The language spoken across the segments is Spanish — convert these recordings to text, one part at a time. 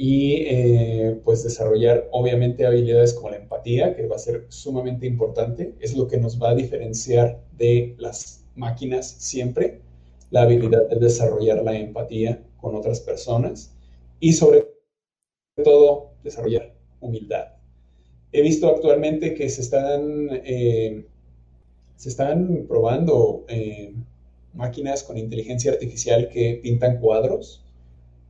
y eh, pues desarrollar obviamente habilidades como la empatía, que va a ser sumamente importante, es lo que nos va a diferenciar de las máquinas siempre, la habilidad de desarrollar la empatía con otras personas y sobre todo desarrollar humildad. He visto actualmente que se están, eh, se están probando eh, máquinas con inteligencia artificial que pintan cuadros,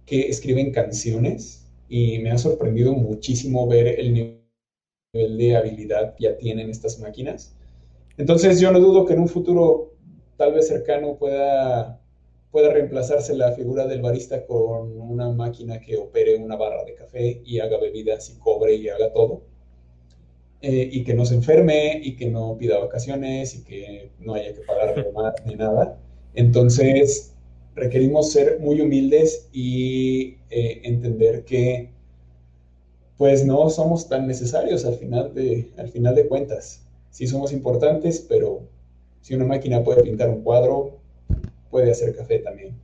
que escriben canciones y me ha sorprendido muchísimo ver el nivel de habilidad que ya tienen estas máquinas. Entonces yo no dudo que en un futuro tal vez cercano pueda, pueda reemplazarse la figura del barista con una máquina que opere una barra de café y haga bebidas y cobre y haga todo. Eh, y que no se enferme y que no pida vacaciones y que no haya que pagar más ni nada. Entonces, requerimos ser muy humildes y eh, entender que pues no somos tan necesarios al final, de, al final de cuentas. Sí somos importantes, pero si una máquina puede pintar un cuadro, puede hacer café también.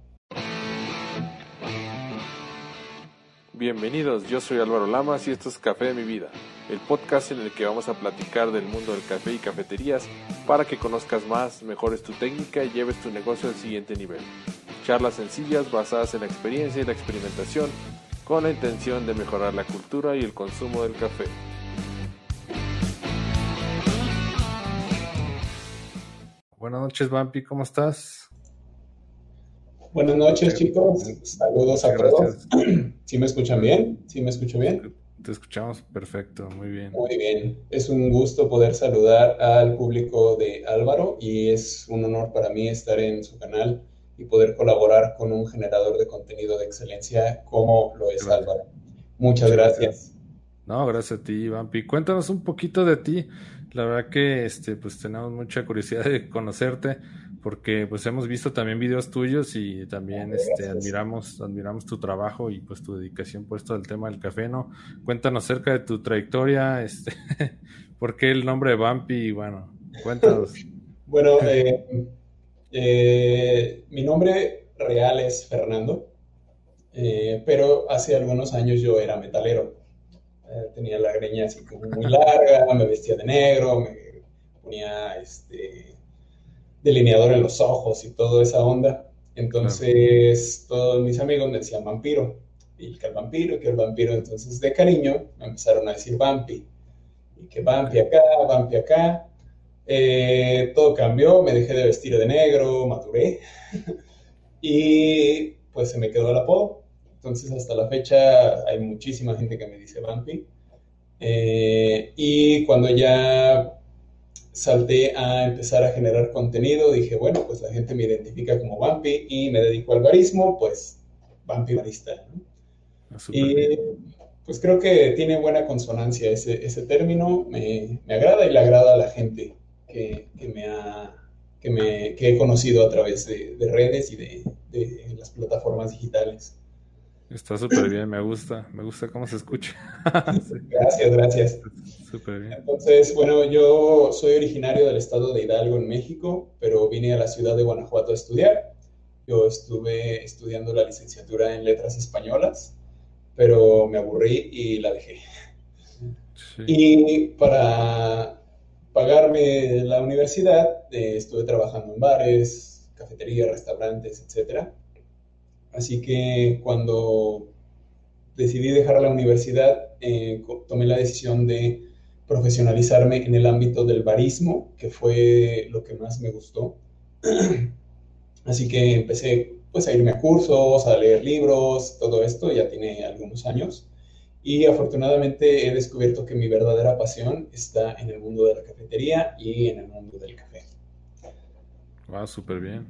Bienvenidos, yo soy Álvaro Lamas y esto es Café de mi vida, el podcast en el que vamos a platicar del mundo del café y cafeterías para que conozcas más, mejores tu técnica y lleves tu negocio al siguiente nivel. Charlas sencillas basadas en la experiencia y la experimentación con la intención de mejorar la cultura y el consumo del café. Buenas noches, Vampi, ¿cómo estás? Buenas noches, chicos. Saludos a todos. ¿Sí me escuchan bien? ¿Sí me escucho bien? Te escuchamos perfecto, muy bien. Muy bien. Es un gusto poder saludar al público de Álvaro y es un honor para mí estar en su canal y poder colaborar con un generador de contenido de excelencia como lo es Álvaro. Muchas gracias. No, gracias a ti, Vampi. Cuéntanos un poquito de ti. La verdad que este, pues tenemos mucha curiosidad de conocerte, porque pues hemos visto también videos tuyos y también este, admiramos, admiramos tu trabajo y pues tu dedicación puesto al tema del café, ¿no? Cuéntanos acerca de tu trayectoria, este, por qué el nombre de Vampi, bueno, cuéntanos. bueno, eh, eh, mi nombre real es Fernando, eh, pero hace algunos años yo era metalero. Eh, tenía la greña así como muy larga, me vestía de negro, me ponía este, delineador en los ojos y toda esa onda. Entonces todos mis amigos me decían vampiro, y que el vampiro, que el vampiro. Entonces de cariño me empezaron a decir vampi, y que vampi acá, vampi acá. Eh, todo cambió, me dejé de vestir de negro, maduré y pues se me quedó el apodo. Entonces hasta la fecha hay muchísima gente que me dice Vampi. Eh, y cuando ya salté a empezar a generar contenido, dije, bueno, pues la gente me identifica como Vampi y me dedico al barismo, pues Vampi Barista. Ah, y pues creo que tiene buena consonancia ese, ese término, me, me, agrada y le agrada a la gente que, me ha, que, me, que he conocido a través de, redes y de, de, las plataformas digitales. Está súper bien, me gusta, me gusta cómo se escucha. Gracias, gracias. Súper bien. Entonces, bueno, yo soy originario del estado de Hidalgo, en México, pero vine a la ciudad de Guanajuato a estudiar. Yo estuve estudiando la licenciatura en letras españolas, pero me aburrí y la dejé. Y para pagarme la universidad, eh, estuve trabajando en bares, cafeterías, restaurantes, etc. Así que cuando decidí dejar la universidad, eh, tomé la decisión de profesionalizarme en el ámbito del barismo, que fue lo que más me gustó. Así que empecé pues a irme a cursos, a leer libros, todo esto, ya tiene algunos años. Y afortunadamente he descubierto que mi verdadera pasión está en el mundo de la cafetería y en el mundo del café. Wow, súper bien.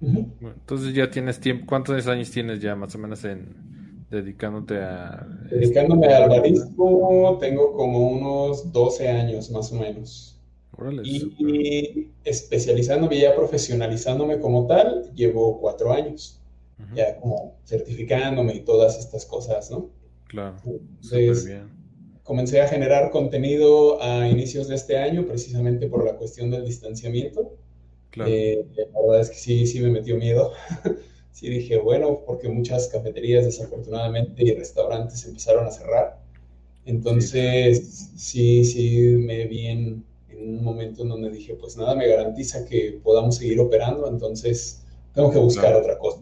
entonces ya tienes tiempo, ¿cuántos años tienes ya más o menos en dedicándote a... Dedicándome al barismo tengo como unos 12 años más o menos. y, especializándome, ya profesionalizándome como tal, llevo cuatro años. Ya como certificándome y todas estas cosas, ¿no? Claro. bien. Comencé a generar contenido a inicios de este año, precisamente por la cuestión del distanciamiento. Claro. Eh, la verdad es que sí, sí me metió miedo. sí dije, bueno, porque muchas cafeterías desafortunadamente y restaurantes empezaron a cerrar. Entonces, sí, sí, me vi en, un momento en donde dije, pues nada me garantiza que podamos seguir operando, entonces tengo que buscar otra cosa.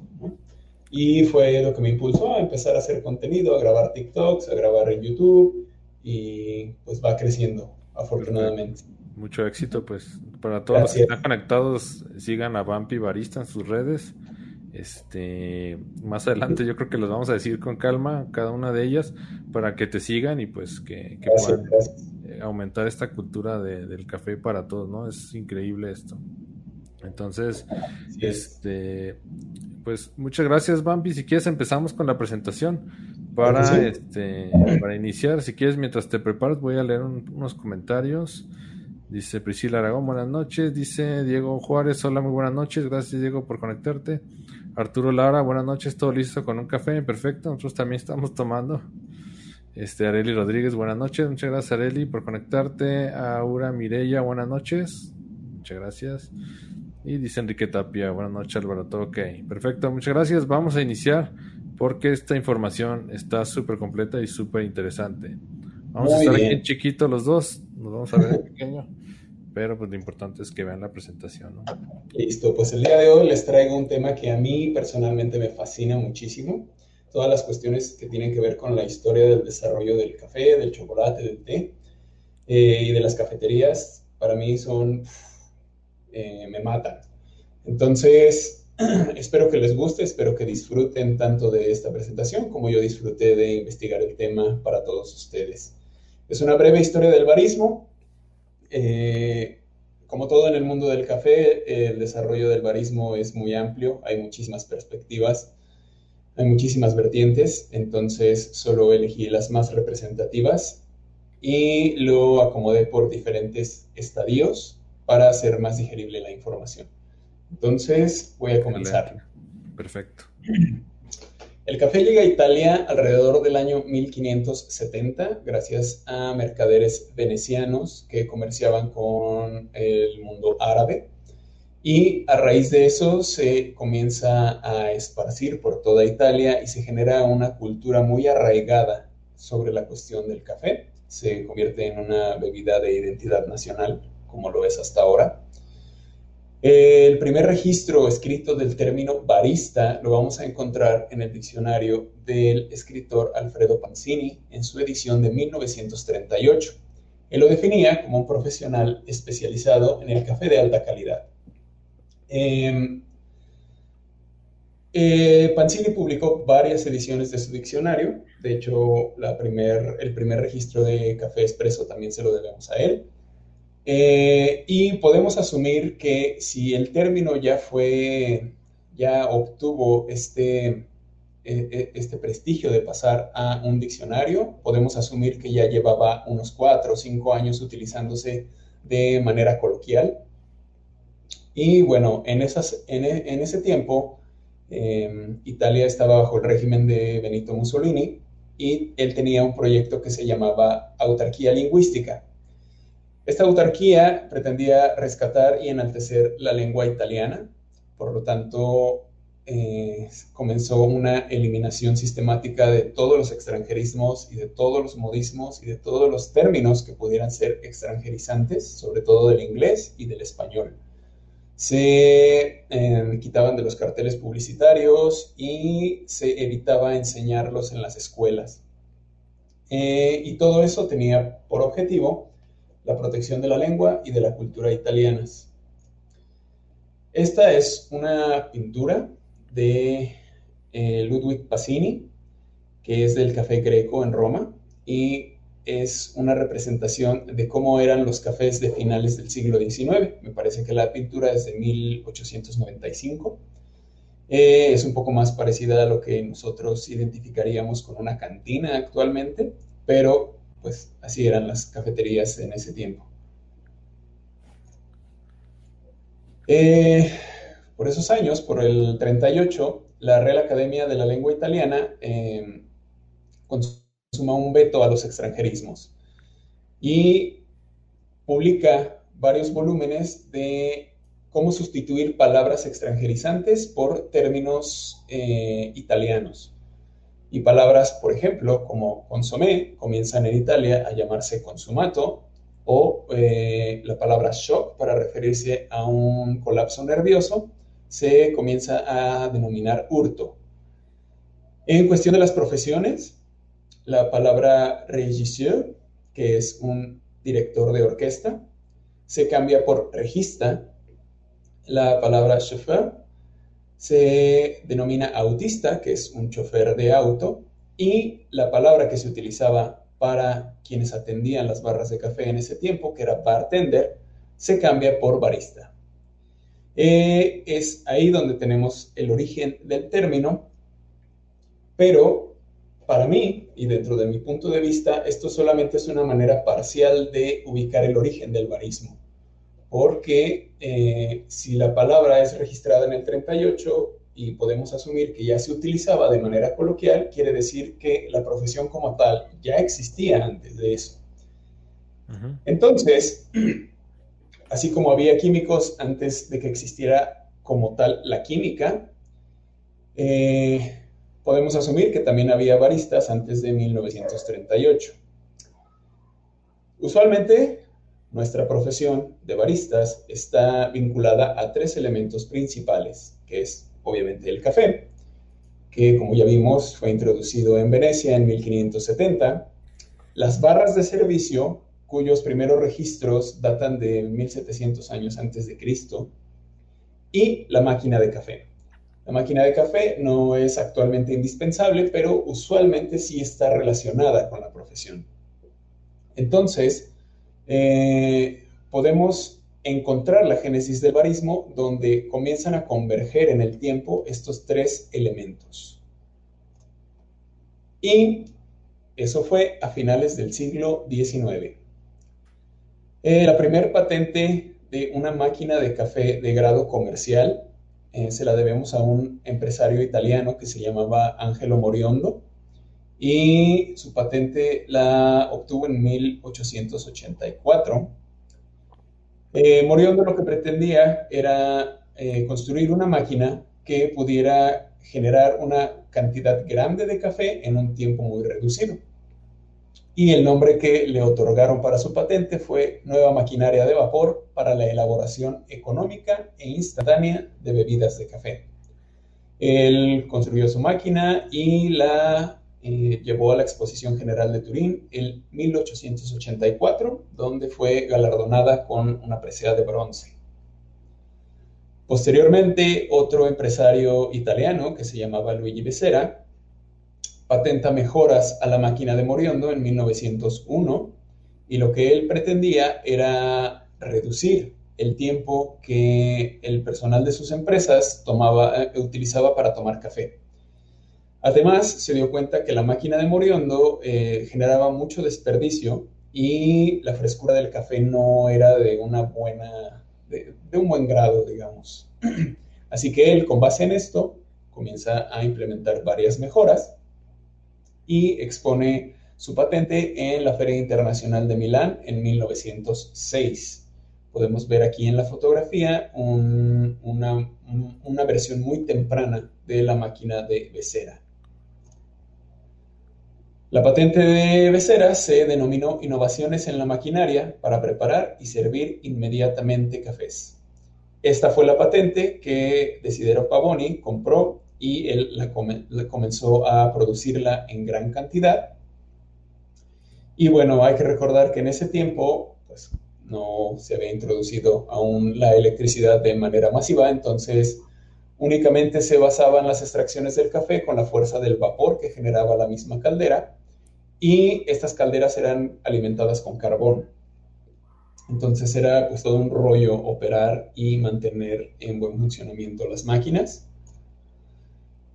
Y fue lo que me impulsó a empezar a hacer contenido, a grabar TikToks, a grabar en YouTube y pues va creciendo, afortunadamente. Mucho éxito, pues para todos los que están conectados, sigan a Vampi Barista en sus redes. Este, más adelante yo creo que los vamos a decir con calma, cada una de ellas, para que te sigan y pues que, puedan eh, aumentar esta cultura del café para todos, ¿no? Es increíble esto. Entonces, este, pues muchas gracias, Bambi. Si quieres empezamos con la presentación. Para, este, para iniciar, si quieres, mientras te preparas, voy a leer unos comentarios. Dice Priscila Aragón, buenas noches. Dice Diego Juárez, hola, muy buenas noches. Gracias, Diego, por conectarte. Arturo Lara, buenas noches. Todo listo con un café, perfecto. Nosotros también estamos tomando. Este, Areli Rodríguez, buenas noches. Muchas gracias, Areli, por conectarte. Aura Mireya, buenas noches. Muchas gracias. Y dice Enrique Tapia, buenas noches, Álvaro. Todo ok. Perfecto, muchas gracias. Vamos a iniciar porque esta información está súper completa y súper interesante. Vamos a estar aquí en chiquito los dos, nos vamos a ver en pequeño, pero pues lo importante es que vean la presentación. ¿no? Listo, pues el día de hoy les traigo un tema que a mí personalmente me fascina muchísimo. Todas las cuestiones que tienen que ver con la historia del desarrollo del café, del chocolate, del té eh, y de las cafeterías, para mí son, eh, me matan. Entonces, espero que les guste, espero que disfruten tanto de esta presentación como yo disfruté de investigar el tema para todos ustedes. Es una breve historia del barismo. Eh, como todo en el mundo del café, el desarrollo del barismo es muy amplio, hay muchísimas perspectivas, hay muchísimas vertientes, entonces solo elegí las más representativas y lo acomodé por diferentes estadios para hacer más digerible la información. Entonces, voy a comenzar. Perfecto. El café llega a Italia alrededor del año 1570 gracias a mercaderes venecianos que comerciaban con el mundo árabe y a raíz de eso se comienza a esparcir por toda Italia y se genera una cultura muy arraigada sobre la cuestión del café. Se convierte en una bebida de identidad nacional como lo es hasta ahora. El primer registro escrito del término barista lo vamos a encontrar en el diccionario del escritor Alfredo Panzini en su edición de 1938. Él lo definía como un profesional especializado en el café de alta calidad. Em, eh, Panzini publicó varias ediciones de su diccionario, de hecho el primer registro de café expreso también se lo debemos a él. Eh, y podemos asumir que si el término ya fue, ya obtuvo este, eh, eh, este prestigio de pasar a un diccionario, podemos asumir que ya llevaba unos cuatro o cinco años utilizándose de manera coloquial. Y bueno, en, esas, en, en ese tiempo, Italia estaba bajo el régimen de Benito Mussolini y él tenía un proyecto que se llamaba autarquía lingüística esta autarquía pretendía rescatar y enaltecer la lengua italiana, por lo tanto eh, comenzó una eliminación sistemática de todos los extranjerismos y de todos los modismos y de todos los términos que pudieran ser extranjerizantes, sobre todo del inglés y del español. Se eh, quitaban de los carteles publicitarios y se evitaba enseñarlos en las escuelas. Eh, y todo eso tenía por objetivo la protección de la lengua y de la cultura italianas. Esta es una pintura de eh, Ludwig Passini, que es del Café Greco en Roma, y es una representación de cómo eran los cafés de finales del siglo XIX. Me parece que la pintura es de 1895. Eh, es un poco más parecida a lo que nosotros identificaríamos con una cantina actualmente, pero pues así eran las cafeterías en ese tiempo. Eh, por esos años, por el 38, la Real Academia de la Lengua Italiana eh, consuma un veto a los extranjerismos y publica varios volúmenes de cómo sustituir palabras extranjerizantes por términos eh, italianos. Y palabras, por ejemplo, como consomé, comienzan en Italia a llamarse consumato, o eh, la palabra shock para referirse a un colapso nervioso se comienza a denominar hurto. En cuestión de las profesiones, la palabra régisseur, que es un director de orquesta, se cambia por regista. La palabra chauffeur se denomina autista, que es un chofer de auto, y la palabra que se utilizaba para quienes atendían las barras de café en ese tiempo, que era bartender, se cambia por barista. Eh, es ahí donde tenemos el origen del término, pero para mí, y dentro de mi punto de vista, esto solamente es una manera parcial de ubicar el origen del barismo, porque eh, si la palabra es registrada en el 38 y podemos asumir que ya se utilizaba de manera coloquial, quiere decir que la profesión como tal ya existía antes de eso. Entonces, así como había químicos antes de que existiera como tal la química, eh, podemos asumir que también había baristas antes de 1938. Usualmente, nuestra profesión de baristas está vinculada a tres elementos principales, que es obviamente el café, que como ya vimos fue introducido en Venecia en 1570, las barras de servicio, cuyos primeros registros datan de 1700 años antes de Cristo, y la máquina de café. La máquina de café no es actualmente indispensable, pero usualmente sí está relacionada con la profesión. Entonces, eh, podemos encontrar la génesis del barismo donde comienzan a converger en el tiempo estos tres elementos. Y eso fue a finales del siglo XIX. Eh, la primera patente de una máquina de café de grado comercial eh, se la debemos a un empresario italiano que se llamaba Angelo Moriondo y su patente la obtuvo en 1884. Eh, Moriondo lo que pretendía era eh, construir una máquina que pudiera generar una cantidad grande de café en un tiempo muy reducido y el nombre que le otorgaron para su patente fue Nueva Maquinaria de Vapor para la elaboración económica e instantánea de bebidas de café. Él construyó su máquina y la eh, llevó a la Exposición General de Turín en 1884, donde fue galardonada con una presea de bronce. Posteriormente, otro empresario italiano que se llamaba Luigi Becerra patenta mejoras a la máquina de Moriondo en 1901 y lo que él pretendía era reducir el tiempo que el personal de sus empresas tomaba, eh, utilizaba para tomar café. Además, se dio cuenta que la máquina de Moriondo eh, generaba mucho desperdicio y la frescura del café no era de una buena, de un buen grado, digamos. Así que él, con base en esto, comienza a implementar varias mejoras y expone su patente en la Feria Internacional de Milán en 1906. Podemos ver aquí en la fotografía una, una, versión muy temprana de la máquina de Becera. La patente de Becera se denominó Innovaciones en la maquinaria para preparar y servir inmediatamente cafés. Esta fue la patente que Desidero Pavoni compró y él la, comenzó a producirla en gran cantidad. Y bueno, hay que recordar que en ese tiempo pues, no se había introducido aún la electricidad de manera masiva, entonces únicamente se basaban las extracciones del café con la fuerza del vapor que generaba la misma caldera y estas calderas eran alimentadas con carbón. Entonces era pues todo un rollo operar y mantener en buen funcionamiento las máquinas.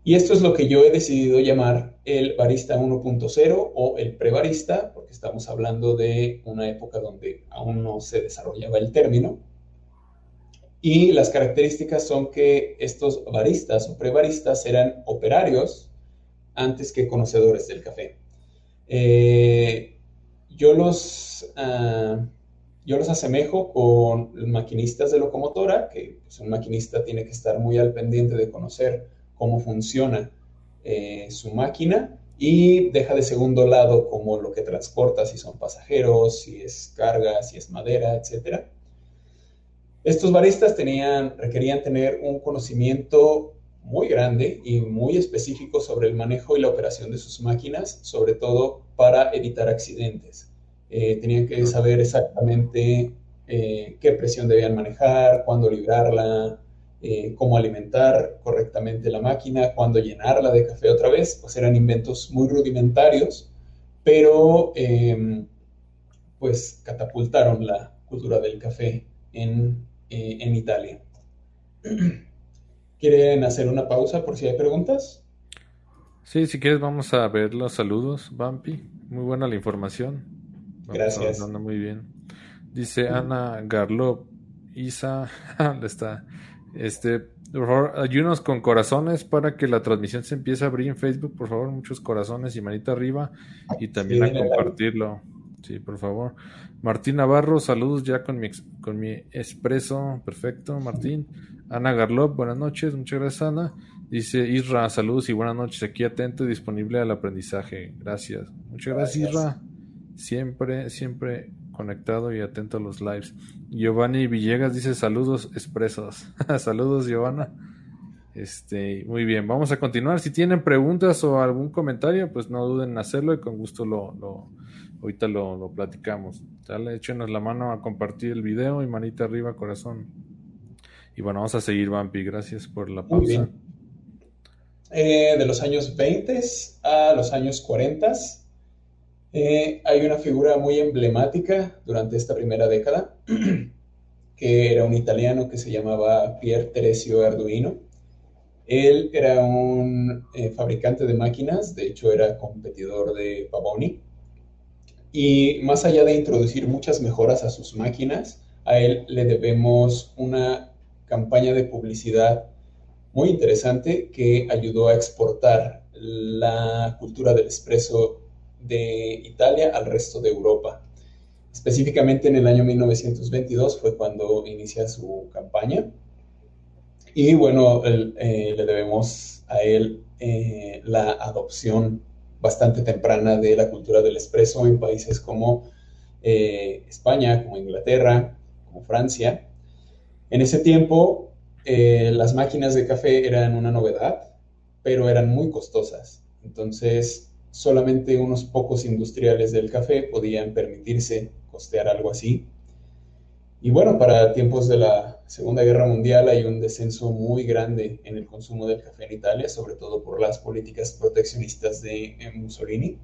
Y esto es lo que yo he decidido llamar el barista 1.0 o el prebarista, porque estamos hablando de una época donde aún no se desarrollaba el término. Y las características son que estos baristas o prebaristas eran operarios antes que conocedores del café. Eh, yo los... Ah, yo los asemejo con maquinistas de locomotora, que pues, un maquinista tiene que estar muy al pendiente de conocer cómo funciona eh, su máquina y deja de segundo lado como lo que transporta, si son pasajeros, si es carga, si es madera, etc. Estos baristas tenían, requerían tener un conocimiento muy grande y muy específico sobre el manejo y la operación de sus máquinas, sobre todo para evitar accidentes. Eh, tenían que saber exactamente eh, qué presión debían manejar, cuándo librarla, eh, cómo alimentar correctamente la máquina, cuándo llenarla de café otra vez, pues eran inventos muy rudimentarios, pero em, pues catapultaron la cultura del café en, en Italia. ¿Quieren hacer una pausa por si hay preguntas? Sí, si quieres vamos a ver los saludos, Bumpy. Muy buena la información. Gracias. muy bien. Dice Ana Garlop, Isa, está. Este, por favor, ayúdanos con corazones para que la transmisión se empiece a abrir en Facebook, por favor, muchos corazones y manita arriba y también a compartirlo. Sí, por favor. Martín Navarro, saludos ya con mi, con mi expreso. Perfecto, Martín. Ana Garlop, buenas noches. Muchas gracias, Ana. Dice Isra, saludos y buenas noches. Aquí atento y disponible al aprendizaje. Gracias. Muchas gracias. Isra. Siempre, siempre conectado y atento a los lives. Giovanni Villegas dice saludos expresos. saludos, Giovanna. Este, muy bien, vamos a continuar. Si tienen preguntas o algún comentario, pues no duden en hacerlo y con gusto lo, lo ahorita lo, lo, platicamos. Dale, échenos la mano a compartir el video y manita arriba, corazón. Y bueno, vamos a seguir, Vampi. Gracias por la pausa. Eh, de los años 20 a los años 40 eh, hay una figura muy emblemática durante esta primera década, que era un italiano que se llamaba Pier Teresio Arduino. Él era un eh, fabricante de máquinas, de hecho era competidor de Pavoni. Y más allá de introducir muchas mejoras a sus máquinas, a él le debemos una campaña de publicidad muy interesante que ayudó a exportar la cultura del espresso de Italia al resto de Europa. Específicamente en el año 1922 fue cuando inicia su campaña. Y bueno, eh, le debemos a él eh, la adopción bastante temprana de la cultura del espresso en países como eh, España, como Inglaterra, como Francia. En ese tiempo, las máquinas de café eran una novedad, pero eran muy costosas. Entonces, solamente unos pocos industriales del café podían permitirse costear algo así. Y bueno, para tiempos de la Segunda Guerra Mundial hay un descenso muy grande en el consumo del café en Italia, sobre todo por las políticas proteccionistas de Mussolini.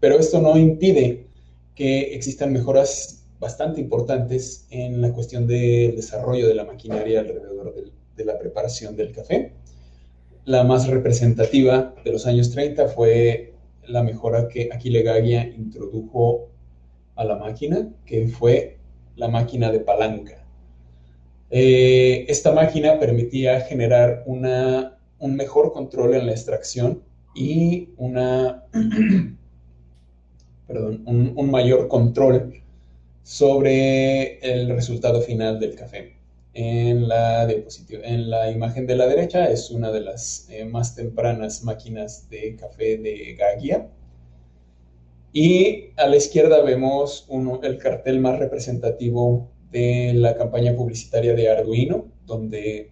Pero esto no impide que existan mejoras bastante importantes en la cuestión del desarrollo de la maquinaria alrededor de la preparación del café. La más representativa de los años 30 fue la mejora que Aquile Gaggia introdujo a la máquina, que fue la máquina de palanca. Eh, esta máquina permitía generar una, un mejor control en la extracción y una, perdón, un mayor control sobre el resultado final del café en la, en la imagen de la derecha es una de las eh, más tempranas máquinas de café de Gaggia. Y a la izquierda vemos el cartel más representativo de la campaña publicitaria de Arduino, donde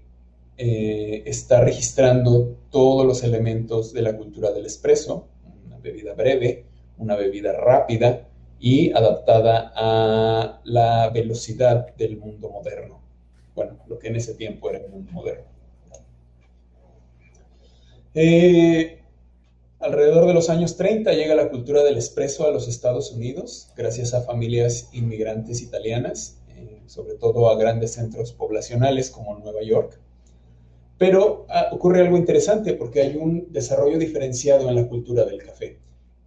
eh, está registrando todos los elementos de la cultura del espresso, una bebida breve, una bebida rápida y adaptada a la velocidad del mundo moderno bueno, lo que en ese tiempo era el mundo moderno. Eh, alrededor de los años 30 llega la cultura del espresso a los Estados Unidos, gracias a familias inmigrantes italianas, eh, sobre todo a grandes centros poblacionales como Nueva York. Pero ah, ocurre algo interesante porque hay un desarrollo diferenciado en la cultura del café.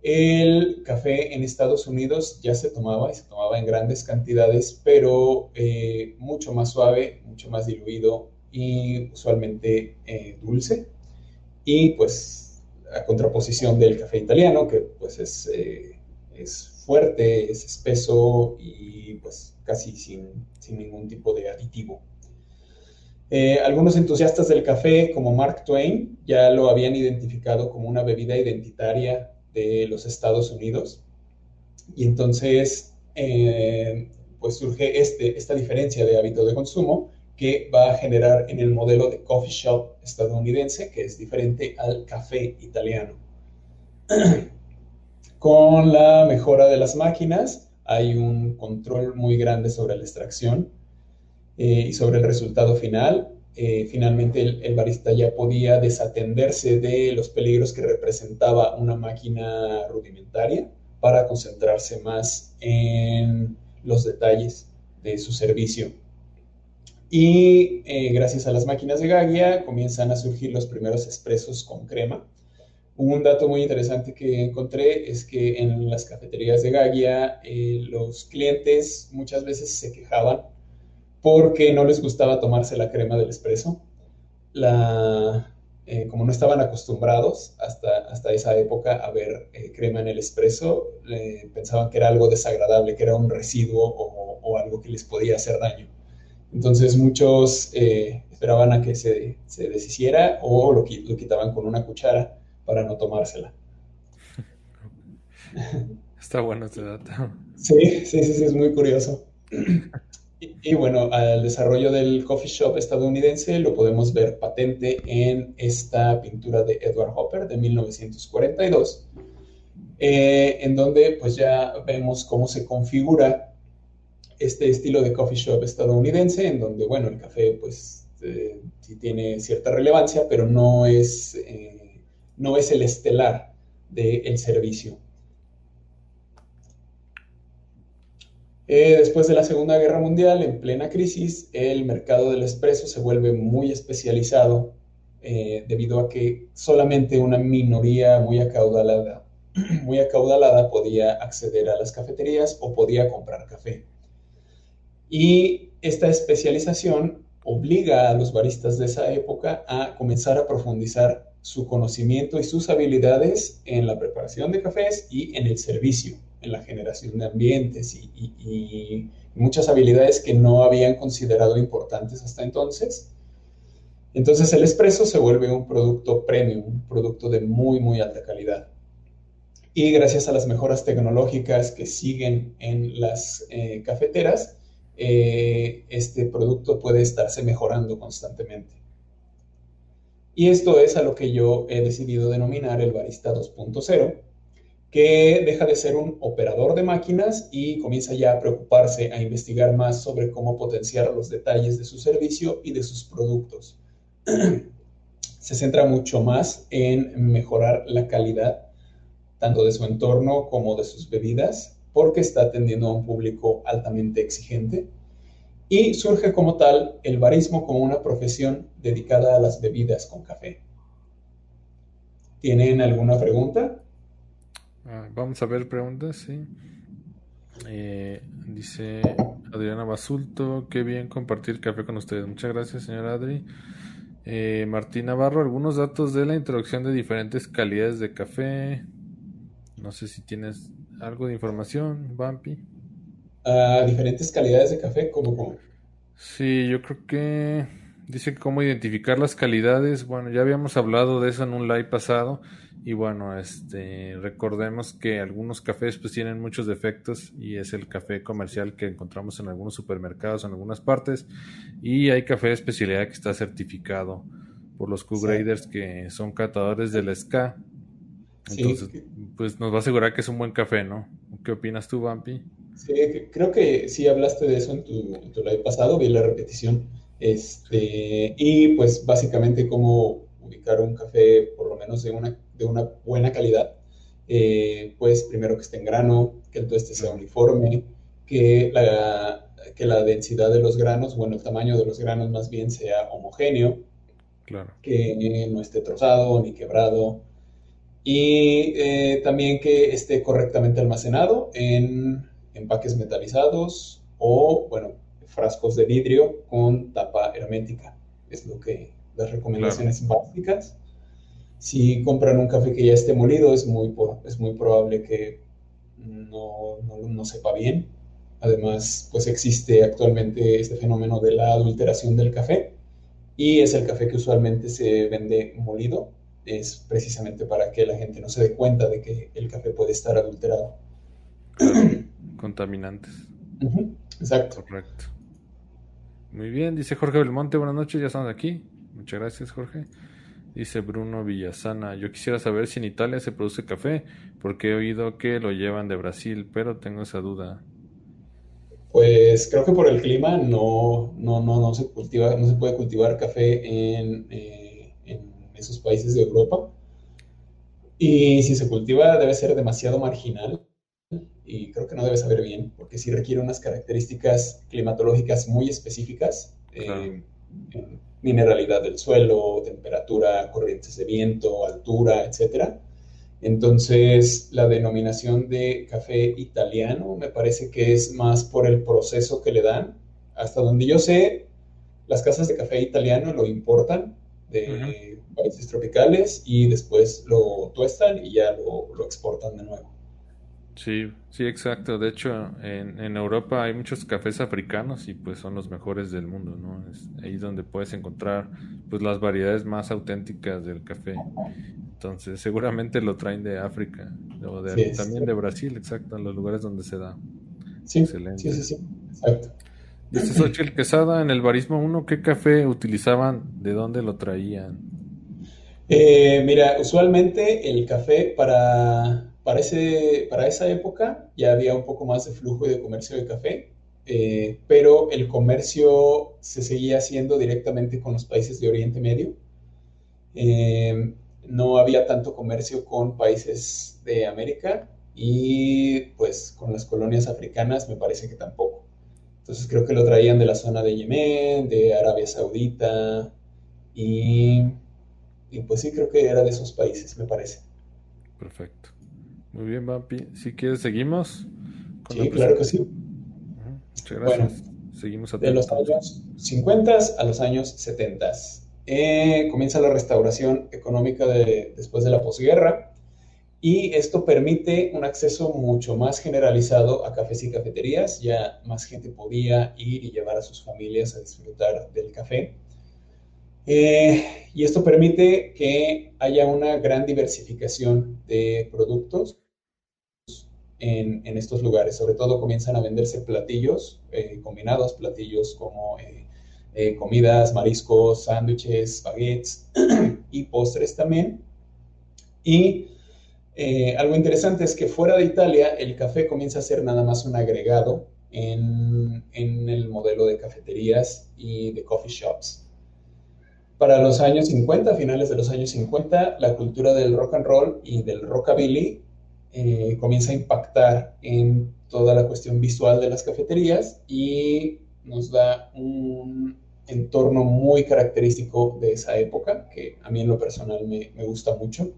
El café en Estados Unidos ya se tomaba y se tomaba en grandes cantidades, pero eh, mucho más suave, mucho más diluido y usualmente eh, dulce. Y pues a contraposición del café italiano, que pues es eh, es fuerte, es espeso y pues casi sin, ningún tipo de aditivo. Eh, algunos entusiastas del café, como Mark Twain, ya lo habían identificado como una bebida identitaria de los Estados Unidos. Y entonces, eh, pues surge este, esta diferencia de hábito de consumo que va a generar en el modelo de coffee shop estadounidense, que es diferente al café italiano. Con la mejora de las máquinas hay un control muy grande sobre la extracción eh, y sobre el resultado final. Eh, finalmente el, barista ya podía desatenderse de los peligros que representaba una máquina rudimentaria para concentrarse más en los detalles de su servicio. Y eh, gracias a las máquinas de Gaggia comienzan a surgir los primeros expresos con crema un dato muy interesante que encontré es que en las cafeterías de Gaggia eh, los clientes muchas veces se quejaban porque no les gustaba tomarse la crema del espresso. Eh, como no estaban acostumbrados hasta, hasta esa época a ver crema en el espresso, pensaban que era algo desagradable, que era un residuo o algo que les podía hacer daño. Entonces muchos esperaban a que se, se deshiciera o lo, lo quitaban con una cuchara para no tomársela. Está bueno este dato. Sí, sí, sí, es muy curioso. Y, bueno, al desarrollo del coffee shop estadounidense lo podemos ver patente en esta pintura de Edward Hopper de 1942, eh, en donde pues ya vemos cómo se configura este estilo de coffee shop estadounidense, en donde, bueno, el café pues eh, sí tiene cierta relevancia, pero no es... Eh, no es el estelar del servicio. Eh, después de la Segunda Guerra Mundial, en plena crisis, el mercado del expreso se vuelve muy especializado debido a que solamente una minoría muy acaudalada, muy acaudalada podía acceder a las cafeterías o podía comprar café. Y esta especialización obliga a los baristas de esa época a comenzar a profundizar su conocimiento y sus habilidades en la preparación de cafés y en el servicio, en la generación de ambientes y, muchas habilidades que no habían considerado importantes hasta entonces. Entonces el espresso se vuelve un producto premium, un producto de muy, muy alta calidad. Y gracias a las mejoras tecnológicas que siguen en las eh, cafeteras, eh, este producto puede estarse mejorando constantemente. Y esto es a lo que yo he decidido denominar el barista 2.0, que deja de ser un operador de máquinas y comienza ya a preocuparse, a investigar más sobre cómo potenciar los detalles de su servicio y de sus productos. Se centra mucho más en mejorar la calidad tanto de su entorno como de sus bebidas, porque está atendiendo a un público altamente exigente y surge como tal el barismo como una profesión dedicada a las bebidas con café. ¿Tienen alguna pregunta? Ah, vamos a ver preguntas, sí. Eh, dice Adriana Basulto, qué bien compartir café con ustedes. Muchas gracias, señora Adri. Eh, Martín Navarro, algunos datos de la introducción de diferentes calidades de café. No sé si tienes algo de información, Bumpy. Diferentes calidades de café, como, Sí, yo creo que dice cómo identificar las calidades. Bueno, ya habíamos hablado de eso en un live pasado. Y bueno, este recordemos que algunos cafés pues tienen muchos defectos. Y es el café comercial que encontramos en algunos supermercados en algunas partes. Y hay café de especialidad que está certificado por los Q-graders que son catadores del SK. Entonces, pues nos va a asegurar que es un buen café, ¿no? ¿Qué opinas tú, Bumpy? Sí, creo que sí hablaste de eso en tu, live pasado, vi la repetición. Este, y pues básicamente cómo ubicar un café por lo menos de una, de una buena calidad. Eh, pues primero que esté en grano, que el tueste sea uniforme, que la, que la densidad de los granos, bueno, el tamaño de los granos más bien sea homogéneo, claro. que no esté trozado ni quebrado, y eh, también que esté correctamente almacenado en empaques metalizados o, bueno, frascos de vidrio con tapa hermética. Es lo que las recomendaciones básicas. Si compran un café que ya esté molido, es muy, es muy probable que no, no, sepa bien. Además, pues existe actualmente este fenómeno de la adulteración del café y es el café que usualmente se vende molido. Es precisamente para que la gente no se dé cuenta de que el café puede estar adulterado. Contaminantes. Exacto. Correcto. Muy bien, dice Jorge Belmonte, buenas noches, ya estamos aquí. Muchas gracias, Jorge. Dice Bruno Villasana, yo quisiera saber si en Italia se produce café, porque he oído que lo llevan de Brasil, pero tengo esa duda. Pues creo que por el clima no, no, no, no se cultiva, no se puede cultivar café en, eh, en esos países de Europa. Y si se cultiva debe ser demasiado marginal y creo que no debe saber bien, porque sí requiere unas características climatológicas muy específicas, eh, mineralidad del suelo, temperatura, corrientes de viento, altura, etc. Entonces, la denominación de café italiano me parece que es más por el proceso que le dan. Hasta donde yo sé, las casas de café italiano lo importan de países tropicales y después lo tuestan y ya lo exportan de nuevo. Sí, sí, exacto. De hecho, en, en, Europa hay muchos cafés africanos y pues son los mejores del mundo, ¿no? Es ahí donde puedes encontrar pues las variedades más auténticas del café. Entonces, seguramente lo traen de África o de, también de Brasil, exacto, en los lugares donde se da. Sí, Excelente. sí, sí, sí, exacto. Dice Xochitl Quesada, en el Barismo 1, ¿qué café utilizaban? ¿De dónde lo traían? Eh, mira, usualmente el café para para, para esa época ya había un poco más de flujo y de comercio de café, eh, pero el comercio se seguía haciendo directamente con los países de Oriente Medio. Eh, no había tanto comercio con países de América y pues con las colonias africanas me parece que tampoco. Entonces creo que lo traían de la zona de Yemen, de Arabia Saudita y, y pues sí creo que era de esos países, me parece. Perfecto. Muy bien, Vampi. Si quieres, seguimos. sí, claro que sí. Muchas gracias. seguimos De los años 50 a los años 70. Eh, comienza la restauración económica de, después de la posguerra y esto permite un acceso mucho más generalizado a cafés y cafeterías. Ya más gente podía ir y llevar a sus familias a disfrutar del café. Eh, y esto permite que haya una gran diversificación de productos en, estos lugares. Sobre todo comienzan a venderse platillos eh, combinados, platillos como eh, eh, comidas, mariscos, sándwiches, baguettes y postres también. Y algo interesante es que fuera de Italia el café comienza a ser nada más un agregado en, en el modelo de cafeterías y de coffee shops. Para los años 50, finales de los años 50, la cultura del rock and roll y del rockabilly eh, comienza a impactar en toda la cuestión visual de las cafeterías y nos da un entorno muy característico de esa época, que a mí en lo personal me, me gusta mucho,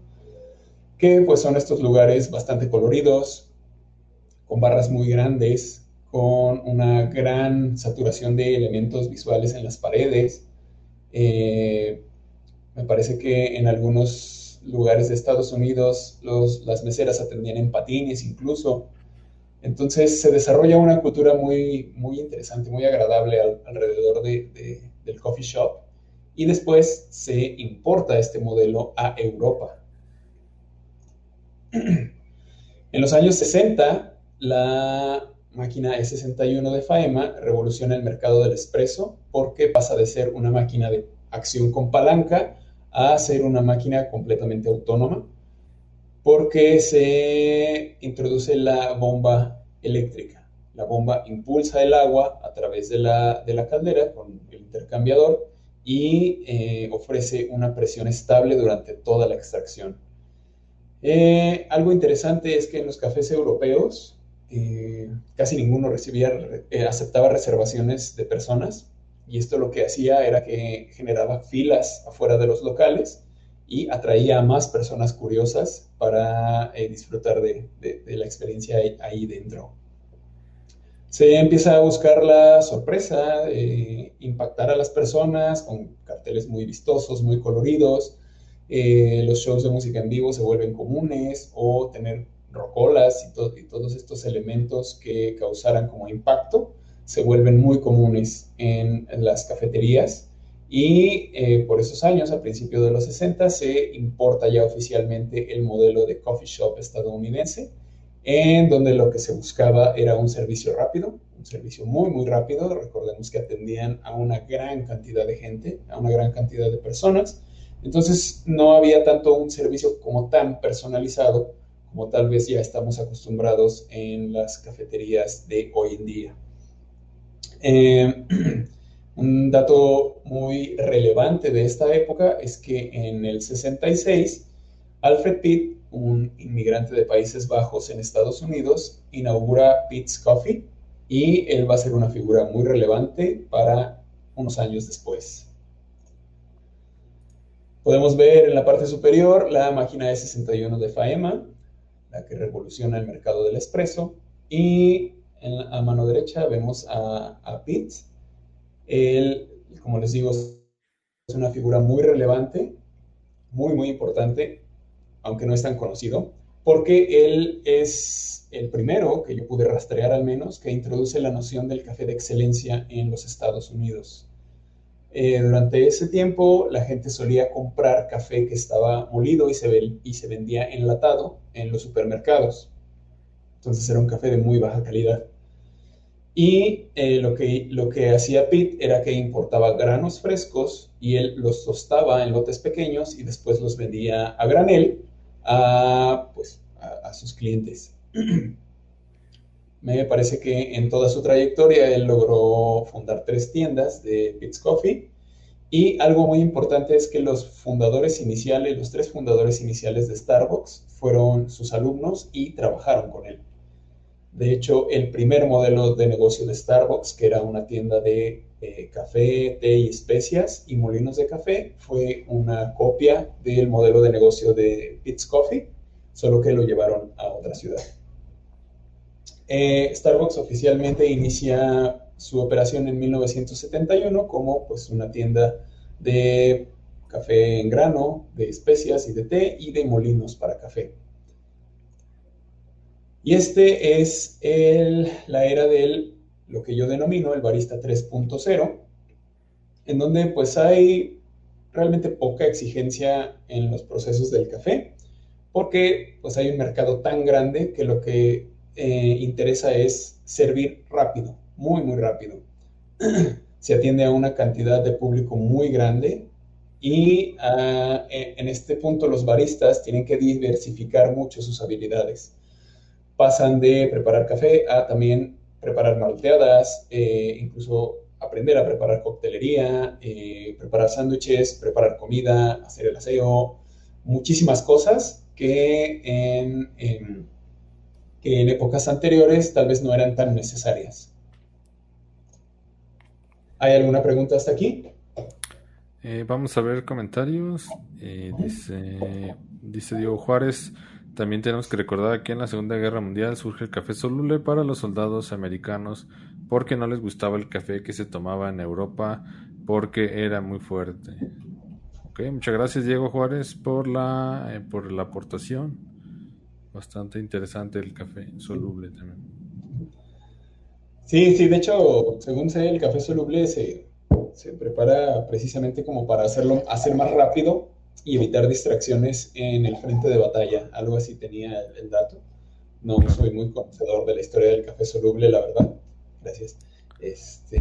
que pues son estos lugares bastante coloridos, con barras muy grandes, con una gran saturación de elementos visuales en las paredes. Eh, me parece que en algunos lugares de Estados Unidos los, las meseras atendían en patines incluso. Entonces se desarrolla una cultura muy, muy interesante, muy agradable alrededor de, del coffee shop y después se importa este modelo a Europa. En los años 60, la máquina E61 de Faema revoluciona el mercado del espresso porque pasa de ser una máquina de acción con palanca a ser una máquina completamente autónoma porque se introduce la bomba eléctrica. La bomba impulsa el agua a través de la, caldera con el intercambiador y eh, ofrece una presión estable durante toda la extracción. Eh, algo interesante es que en los cafés europeos eh, casi ninguno recibía, aceptaba reservaciones de personas y esto lo que hacía era que generaba filas afuera de los locales y atraía a más personas curiosas para eh, disfrutar de, la experiencia ahí dentro. Se empieza a buscar la sorpresa, impactar a las personas con carteles muy vistosos, muy coloridos. Eh, los shows de música en vivo se vuelven comunes o tener rocolas y, y todos estos elementos que causaran como impacto se vuelven muy comunes en, las cafeterías y eh, por esos años, a principios de los 60, se importa ya oficialmente el modelo de coffee shop estadounidense, en donde lo que se buscaba era un servicio rápido, un servicio muy, muy rápido. Recordemos que atendían a una gran cantidad de gente, a una gran cantidad de personas. Entonces, no había tanto un servicio como tan personalizado como tal vez ya estamos acostumbrados en las cafeterías de hoy en día. Eh, un dato muy relevante de esta época es que en el 66, Alfred Pitt, un inmigrante de Países Bajos en Estados Unidos, inaugura Pitt's Coffee y él va a ser una figura muy relevante para unos años después. Podemos ver en la parte superior la máquina S61 de Faema, la que revoluciona el mercado del espresso, y en a mano derecha vemos a, a Pitt. Él, como les digo, es una figura muy relevante, muy, muy importante, aunque no es tan conocido, porque él es el primero, que yo pude rastrear al menos, que introduce la noción del café de excelencia en los Estados Unidos. Eh, durante ese tiempo la gente solía comprar café que estaba molido y y se vendía enlatado en los supermercados. Entonces era un café de muy baja calidad. Y eh, lo, que, lo que hacía Pete era que importaba granos frescos y él los tostaba en lotes pequeños y después los vendía a granel a, pues, a, sus clientes. Me parece que en toda su trayectoria él logró fundar tres tiendas de Pete's Coffee y algo muy importante es que los fundadores iniciales, los tres fundadores iniciales de Starbucks fueron sus alumnos y trabajaron con él. De hecho, el primer modelo de negocio de Starbucks, que era una tienda de eh, café, té y especias y molinos de café, fue una copia del modelo de negocio de Pete's Coffee, solo que lo llevaron a otra ciudad. Eh, Starbucks oficialmente inicia su operación en 1971 como pues, una tienda de café en grano, de especias y de té y de molinos para café. Y este es el, la era del, lo que yo denomino el barista 3.0, en donde pues hay realmente poca exigencia en los procesos del café, porque pues hay un mercado tan grande que lo que eh, interesa es servir rápido, muy, muy rápido. Se atiende a una cantidad de público muy grande y ah, en este punto los baristas tienen que diversificar mucho sus habilidades pasan de preparar café a también preparar malteadas, eh, incluso aprender a preparar coctelería, eh, preparar sándwiches, preparar comida, hacer el aseo, muchísimas cosas que en, que en épocas anteriores tal vez no eran tan necesarias. ¿Hay alguna pregunta hasta aquí? Eh, vamos a ver comentarios. dice, dice Diego Juárez. También tenemos que recordar que en la Segunda Guerra Mundial surge el café soluble para los soldados americanos porque no les gustaba el café que se tomaba en Europa porque era muy fuerte. Ok, muchas gracias Diego Juárez por la, eh, por la aportación. Bastante interesante el café soluble también. Sí, sí, de hecho, según sé, el café soluble se, se prepara precisamente como para hacerlo, hacer más rápido y evitar distracciones en el frente de batalla. Algo así tenía el, dato. No soy muy conocedor de la historia del café soluble, la verdad. Gracias. Este,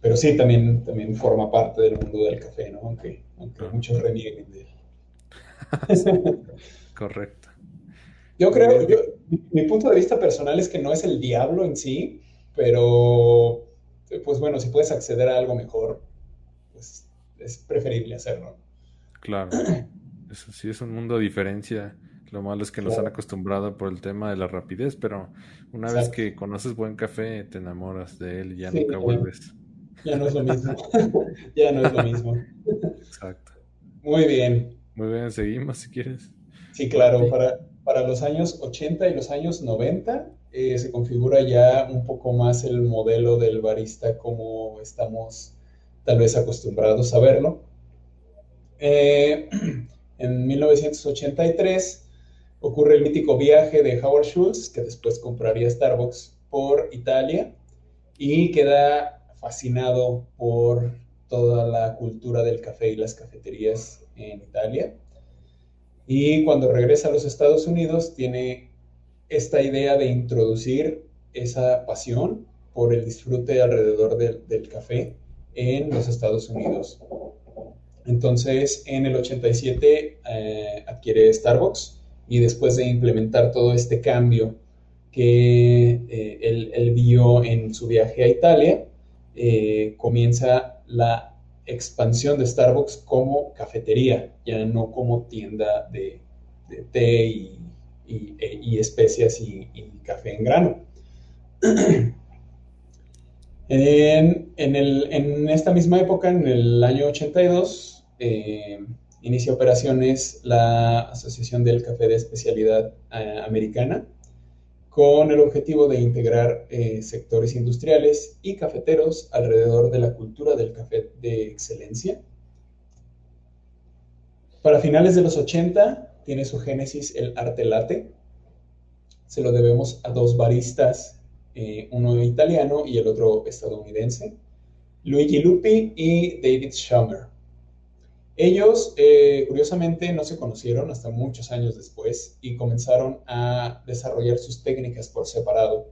pero sí, también, también forma parte del mundo del café, ¿no? Aunque, muchos renieguen de él. Correcto. Yo creo, yo, mi punto de vista personal es que no es el diablo en sí, pero pues bueno, si puedes acceder a algo mejor, pues es preferible hacerlo. Claro. Eso sí es un mundo de diferencia. Lo malo es que nos han acostumbrado por el tema de la rapidez, pero una vez que conoces buen café, te enamoras de él y ya nunca vuelves. Ya no es lo mismo. ya no es lo mismo. Exacto. Muy bien. Muy bien, seguimos si quieres. Sí, claro. Para, para los años 80 y los años 90 eh, se configura ya un poco más el modelo del barista como estamos tal vez acostumbrados a verlo. Eh, en 1983, ocurre el mítico viaje de Howard Schultz, que después compraría Starbucks por Italia y queda fascinado por toda la cultura del café y las cafeterías en Italia. Y cuando regresa a los Estados Unidos tiene esta idea de introducir esa pasión por el disfrute alrededor del, café en los Estados Unidos. Entonces, en el 87 eh, adquiere Starbucks y después de implementar todo este cambio que eh, él, vio en su viaje a Italia, eh, comienza la expansión de Starbucks como cafetería, ya no como tienda de, té y, e, especias y, café en grano. En, esta misma época, en el año 82, eh, inicia operaciones la Asociación del Café de Especialidad eh, Americana, con el objetivo de integrar eh, sectores industriales y cafeteros alrededor de la cultura del café de excelencia. Para finales de los 80 tiene su génesis el arte latte. Se lo debemos a dos baristas, uno italiano y el otro estadounidense, Luigi Lupi y David Schumer. Ellos, eh, curiosamente, no se conocieron hasta muchos años después y comenzaron a desarrollar sus técnicas por separado.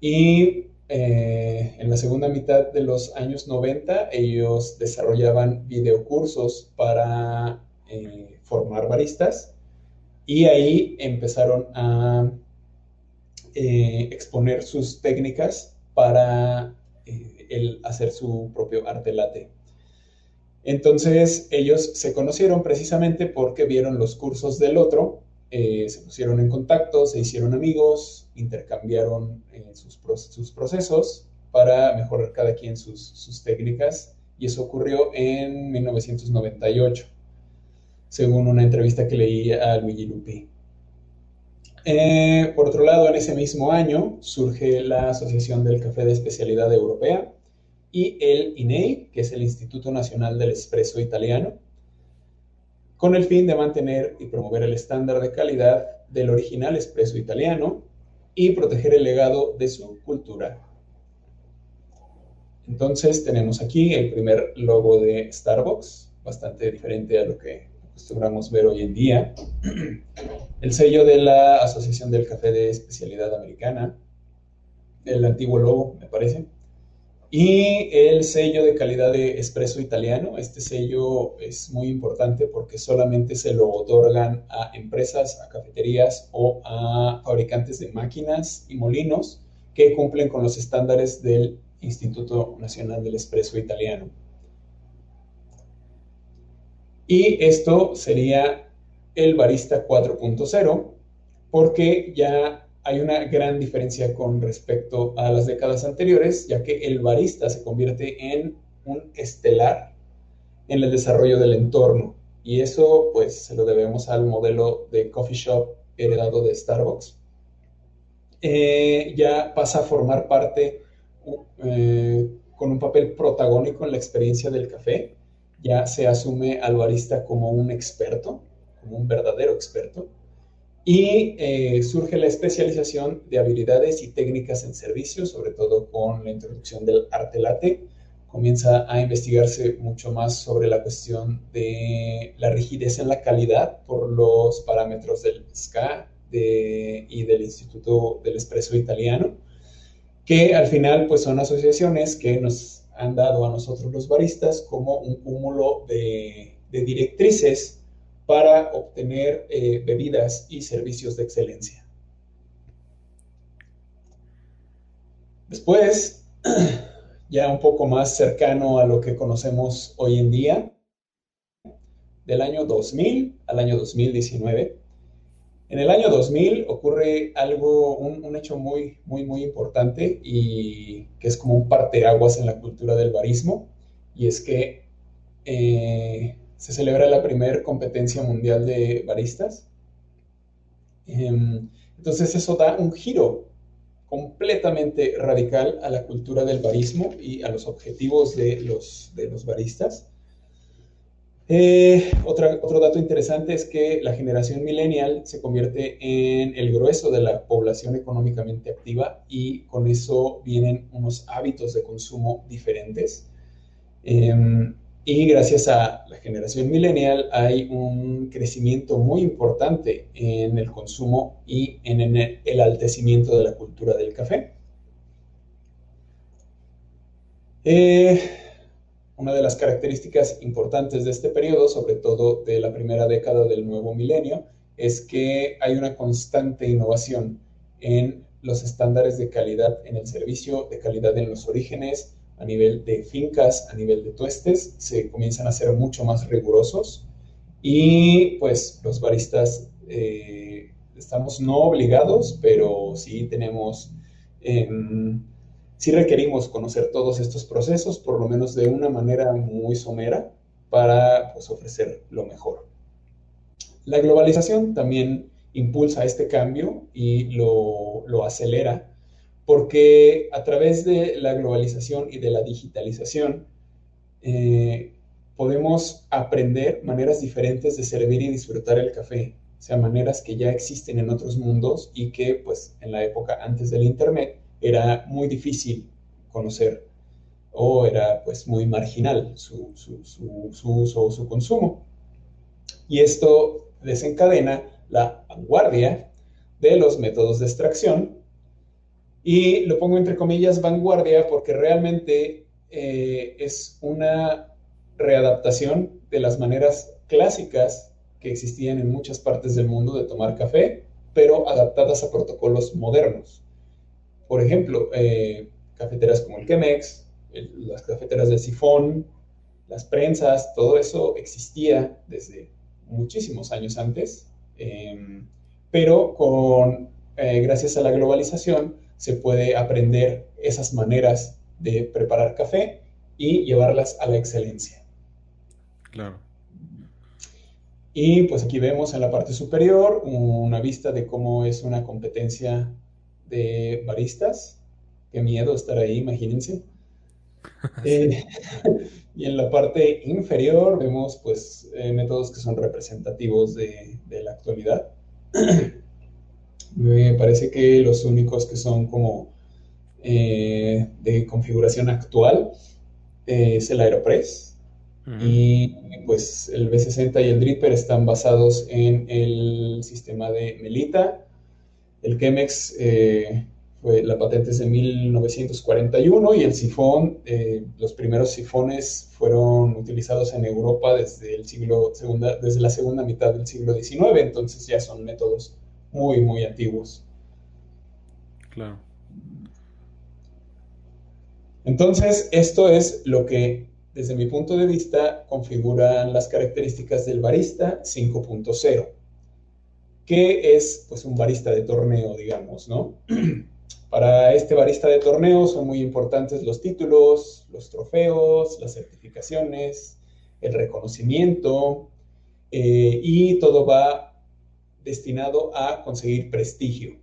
Y eh, en la segunda mitad de los años 90, ellos desarrollaban videocursos para eh, formar baristas y ahí empezaron a exponer sus técnicas para hacer su propio arte latte. Entonces ellos se conocieron precisamente porque vieron los cursos del otro, eh, se pusieron en contacto, se hicieron amigos, intercambiaron eh, sus, procesos para mejorar cada quien sus, técnicas y eso ocurrió en 1998, según una entrevista que leí a Luigi Lupi. Eh, por otro lado, en ese mismo año surge la Asociación del Café de Especialidad Europea, y el INEI, que es el Instituto Nacional del Espresso Italiano, con el fin de mantener y promover el estándar de calidad del original espresso italiano y proteger el legado de su cultura. Entonces tenemos aquí el primer logo de Starbucks, bastante diferente a lo que acostumbramos ver hoy en día. El sello de la Asociación del Café de Especialidad Americana, el antiguo logo, me parece. Y el sello de calidad de Espresso Italiano, este sello es muy importante porque solamente se lo otorgan a empresas, a cafeterías o a fabricantes de máquinas y molinos que cumplen con los estándares del Instituto Nacional del Espresso Italiano. Y esto sería el barista 4.0 porque ya hay una gran diferencia con respecto a las décadas anteriores, ya que el barista se convierte en un estelar en el desarrollo del entorno. Y eso pues se lo debemos al modelo de coffee shop heredado de Starbucks. Eh, ya pasa a formar parte eh, con un papel protagónico en la experiencia del café. Ya se asume al barista como un experto, como un verdadero experto y eh, surge la especialización de habilidades y técnicas en servicio, sobre todo con la introducción del arte late. Comienza a investigarse mucho más sobre la cuestión de la rigidez en la calidad por los parámetros del SCA y del Instituto del Espresso Italiano, que al final pues son asociaciones que nos han dado a nosotros los baristas como un cúmulo de, de directrices para obtener eh, bebidas y servicios de excelencia. Después, ya un poco más cercano a lo que conocemos hoy en día, del año 2000 al año 2019. En el año 2000 ocurre algo, un, hecho muy, muy, muy importante y que es como un parteaguas en la cultura del barismo, y es que eh, se celebra la primera competencia mundial de baristas. Em, entonces eso da un giro completamente radical a la cultura del barismo y a los objetivos de los, de los baristas. Eh, otro dato interesante es que la generación millennial se convierte en el grueso de la población económicamente activa y con eso vienen unos hábitos de consumo diferentes. Em, y gracias a la generación millennial hay un crecimiento muy importante en el consumo y en el enaltecimiento de la cultura del café. Eh, una de las características importantes de este periodo, sobre todo de la primera década del nuevo milenio, es que hay una constante innovación en los estándares de calidad en el servicio, de calidad en los orígenes, a nivel de fincas, a nivel de tuestes, se comienzan a ser mucho más rigurosos y pues los baristas eh, estamos no obligados, pero sí tenemos, eh, sí requerimos conocer todos estos procesos, por lo menos de una manera muy somera, para pues, ofrecer lo mejor. La globalización también impulsa este cambio y lo, lo acelera porque a través de la globalización y de la digitalización eh, podemos aprender maneras diferentes de servir y disfrutar el café, o sea, maneras que ya existen en otros mundos y que pues en la época antes del Internet era muy difícil conocer o era pues muy marginal su, su uso o su consumo. Y esto desencadena la vanguardia de los métodos de extracción y lo pongo entre comillas vanguardia porque realmente eh, es una readaptación de las maneras clásicas que existían en muchas partes del mundo de tomar café, pero adaptadas a protocolos modernos. Por ejemplo, eh, cafeteras como el Chemex, las cafeteras de sifón, las prensas, todo eso existía desde muchísimos años antes, em, pero con, eh, gracias a la globalización se puede aprender esas maneras de preparar café y llevarlas a la excelencia. Claro. Y pues aquí vemos en la parte superior una vista de cómo es una competencia de baristas. Qué miedo estar ahí, imagínense. Eh, y en la parte inferior vemos pues eh, métodos que son representativos de, de la actualidad. Me parece que los únicos que son como eh, de configuración actual eh, es el Aeropress. Y pues el B60 y el Dripper están basados en el sistema de Melita. El Chemex, eh, fue, la patente es de 1941 y el sifón, los primeros sifones fueron utilizados en Europa desde, el siglo, segunda, desde la segunda mitad del siglo XIX, entonces ya son métodos muy, muy antiguos. Claro. Entonces, esto es lo que, desde mi punto de vista, configuran las características del barista 5.0, que es pues un barista de torneo, digamos, ¿no? Para este barista de torneo son muy importantes los títulos, los trofeos, las certificaciones, el reconocimiento, eh, y todo va destinado a conseguir prestigio,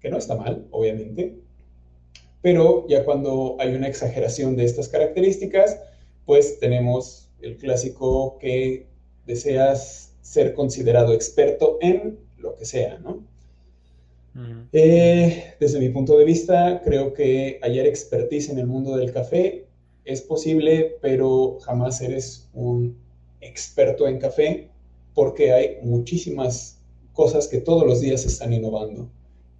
que no está mal, obviamente, pero ya cuando hay una exageración de estas características, pues tenemos el clásico que deseas ser considerado experto en lo que sea, ¿no? Eh, desde mi punto de vista, creo que hallar expertise en el mundo del café es posible, pero jamás eres un experto en café porque hay muchísimas cosas que todos los días se están innovando.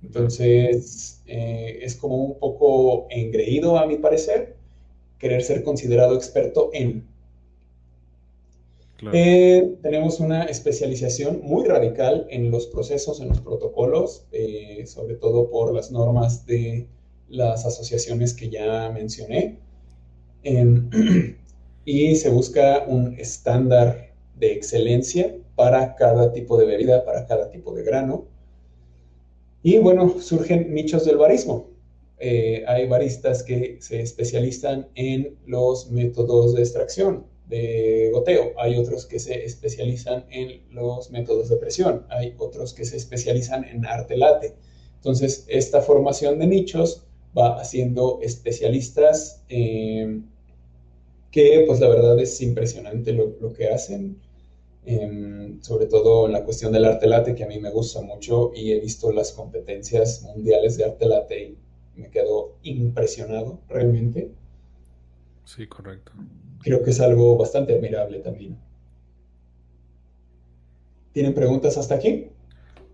Entonces, eh, es como un poco engreído, a mi parecer, querer ser considerado experto en. Eh, tenemos una especialización muy radical en los procesos, en los protocolos, eh, sobre todo por las normas de las asociaciones que ya mencioné. Em, y se busca un estándar de excelencia para cada tipo de bebida, para cada tipo de grano. Y bueno, surgen nichos del barismo. Eh, hay baristas que se especializan en los métodos de extracción, de goteo. Hay otros que se especializan en los métodos de presión. Hay otros que se especializan en arte late. Entonces, esta formación de nichos va haciendo especialistas eh, que pues la verdad es impresionante lo, que hacen, em, sobre todo en la cuestión del arte late, que a mí me gusta mucho y he visto las competencias mundiales de arte late y me quedo impresionado realmente. Sí, correcto. Creo que es algo bastante admirable también. ¿Tienen preguntas hasta aquí?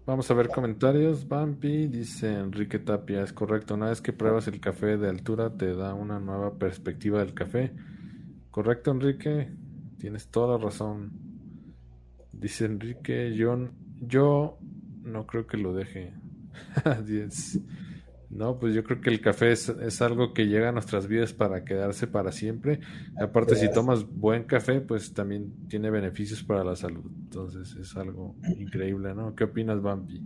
Vamos a ver comentarios. Bampi dice Enrique Tapia, es correcto. Una vez que pruebas el café de altura te da una nueva perspectiva del café. Correcto, Enrique. Tienes toda la razón. Dice Enrique, yo, yo no creo que lo deje. No, pues yo creo que el café es, algo que llega a nuestras vidas para quedarse para siempre. Aparte, si tomas buen café, pues también tiene beneficios para la salud. Entonces es algo increíble, ¿no? ¿Qué opinas, Bambi?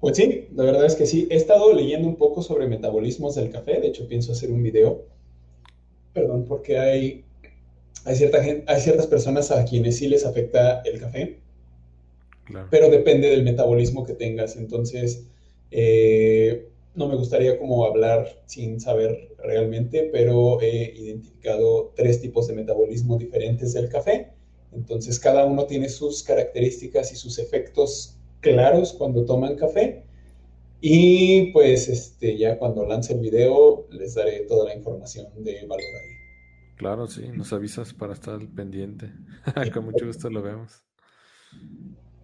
Pues sí, la verdad es que sí. He estado leyendo un poco sobre metabolismos del café. De hecho, pienso hacer un video. Perdón, porque hay, hay, cierta gente, hay ciertas personas a quienes sí les afecta el café. Claro. Pero depende del metabolismo que tengas. Entonces, eh, no me gustaría como hablar sin saber realmente, pero he identificado tres tipos de metabolismo diferentes del café. Entonces, cada uno tiene sus características y sus efectos claros cuando toman café. Y pues este, ya cuando lance el video les daré toda la información de valor ahí. Claro, sí, nos avisas para estar pendiente. Con mucho gusto lo vemos.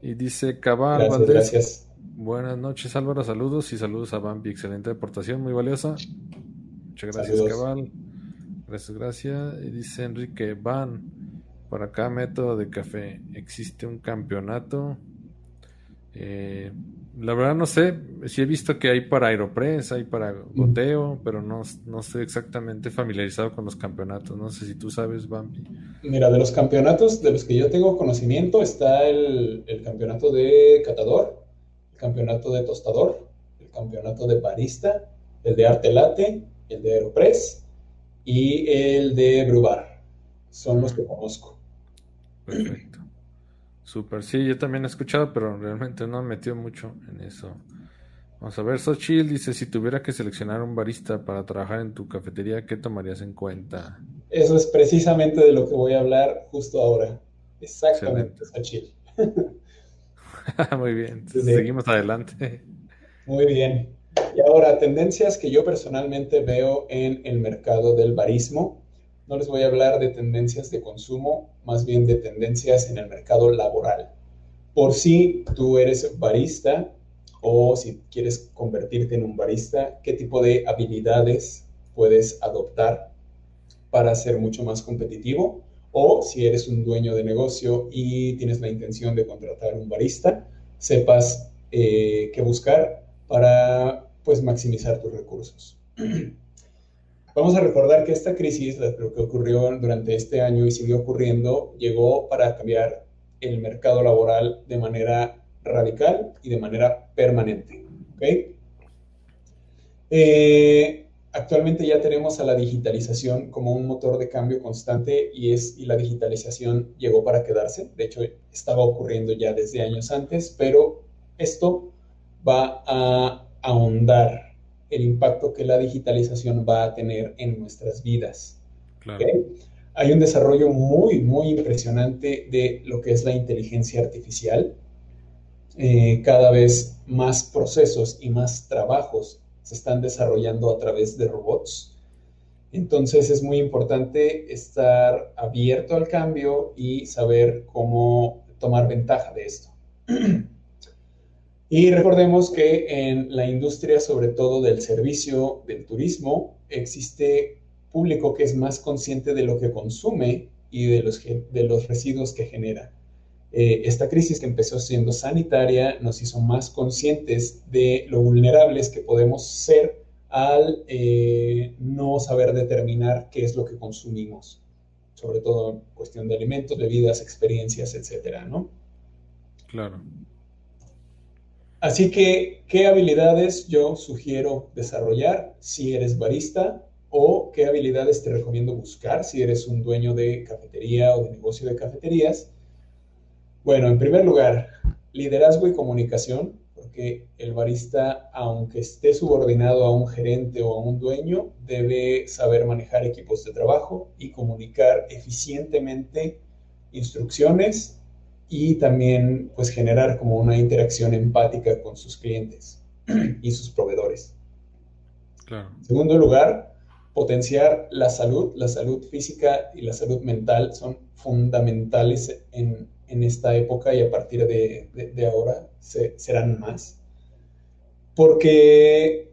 Y dice Cabal gracias, Gracias. Buenas noches, Álvaro. Saludos y saludos a Bambi. Excelente aportación, muy valiosa. Muchas gracias, Cabal. Gracias, gracias. Y dice Enrique, Van, por acá método de café. ¿Existe un campeonato? Eh, la verdad no sé, sí he visto que hay para Aeropress, hay para goteo, pero no, no estoy exactamente familiarizado con los campeonatos. No sé si tú sabes, Bambi. Mira, de los campeonatos de los que yo tengo conocimiento está el, el campeonato de catador, campeonato de tostador, el campeonato de barista, el de arte latte, el de aeropress y el de brubar. Son los que conozco. Perfecto. Super, sí, yo también he escuchado, pero realmente no me metido mucho en eso. Vamos a ver, Sochil dice, si tuviera que seleccionar un barista para trabajar en tu cafetería, ¿qué tomarías en cuenta? Eso es precisamente de lo que voy a hablar justo ahora. Exactamente, Sochil. Muy bien, seguimos adelante. Muy bien. Y ahora, tendencias que yo personalmente veo en el mercado del barismo. No les voy a hablar de tendencias de consumo, más bien de tendencias en el mercado laboral. Por si tú eres barista o si quieres convertirte en un barista, qué tipo de habilidades puedes adoptar para ser mucho más competitivo o si eres un dueño de negocio y tienes la intención de contratar un barista, sepas eh, qué buscar para pues maximizar tus recursos. Vamos a recordar que esta crisis, lo que ocurrió durante este año y sigue ocurriendo, llegó para cambiar el mercado laboral de manera radical y de manera permanente. ¿okay? Eh, actualmente ya tenemos a la digitalización como un motor de cambio constante y, es, y la digitalización llegó para quedarse. De hecho, estaba ocurriendo ya desde años antes, pero esto va a ahondar el impacto que la digitalización va a tener en nuestras vidas. Hay un desarrollo muy, muy impresionante de lo que es la inteligencia artificial. Eh, cada vez más procesos y más trabajos se están desarrollando a través de robots. Entonces es muy importante estar abierto al cambio y saber cómo tomar ventaja de esto. Y recordemos que en la industria, sobre todo del servicio, del turismo, existe público que es más consciente de lo que consume y de los, de los residuos que genera. Eh, esta crisis que empezó siendo sanitaria nos hizo más conscientes de lo vulnerables que podemos ser al eh, no saber determinar qué es lo que consumimos, sobre todo en cuestión de alimentos, bebidas, experiencias, etcétera, ¿no? Claro. Así que, ¿qué habilidades yo sugiero desarrollar si eres barista? ¿O qué habilidades te recomiendo buscar si eres un dueño de cafetería o de negocio de cafeterías? Bueno, en primer lugar, liderazgo y comunicación, porque el barista, aunque esté subordinado a un gerente o a un dueño, debe saber manejar equipos de trabajo y comunicar eficientemente instrucciones y también pues generar como una interacción empática con sus clientes y sus proveedores. En segundo lugar, potenciar la salud, la salud física y la salud mental son fundamentales en, en esta época y a partir de, de, ahora se, serán más. Porque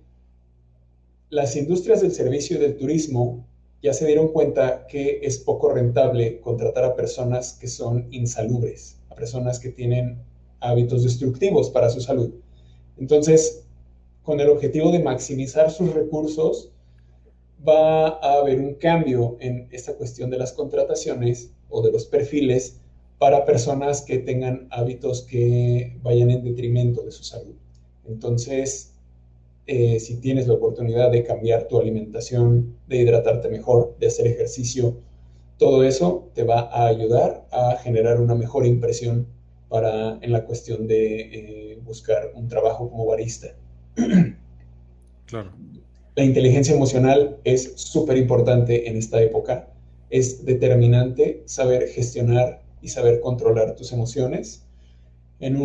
las industrias del servicio y del turismo ya se dieron cuenta que es poco rentable contratar a personas que son insalubres, personas que tienen hábitos destructivos para su salud. Entonces, con el objetivo de maximizar sus recursos, va a haber un cambio en esta cuestión de las contrataciones o de los perfiles para personas que tengan hábitos que vayan en detrimento de su salud. Entonces, eh, si tienes la oportunidad de cambiar tu alimentación, de hidratarte mejor, de hacer ejercicio, todo eso te va a ayudar a generar una mejor impresión para, en la cuestión de eh, buscar un trabajo como barista. Claro. La inteligencia emocional es súper importante en esta época. Es determinante saber gestionar y saber controlar tus emociones en,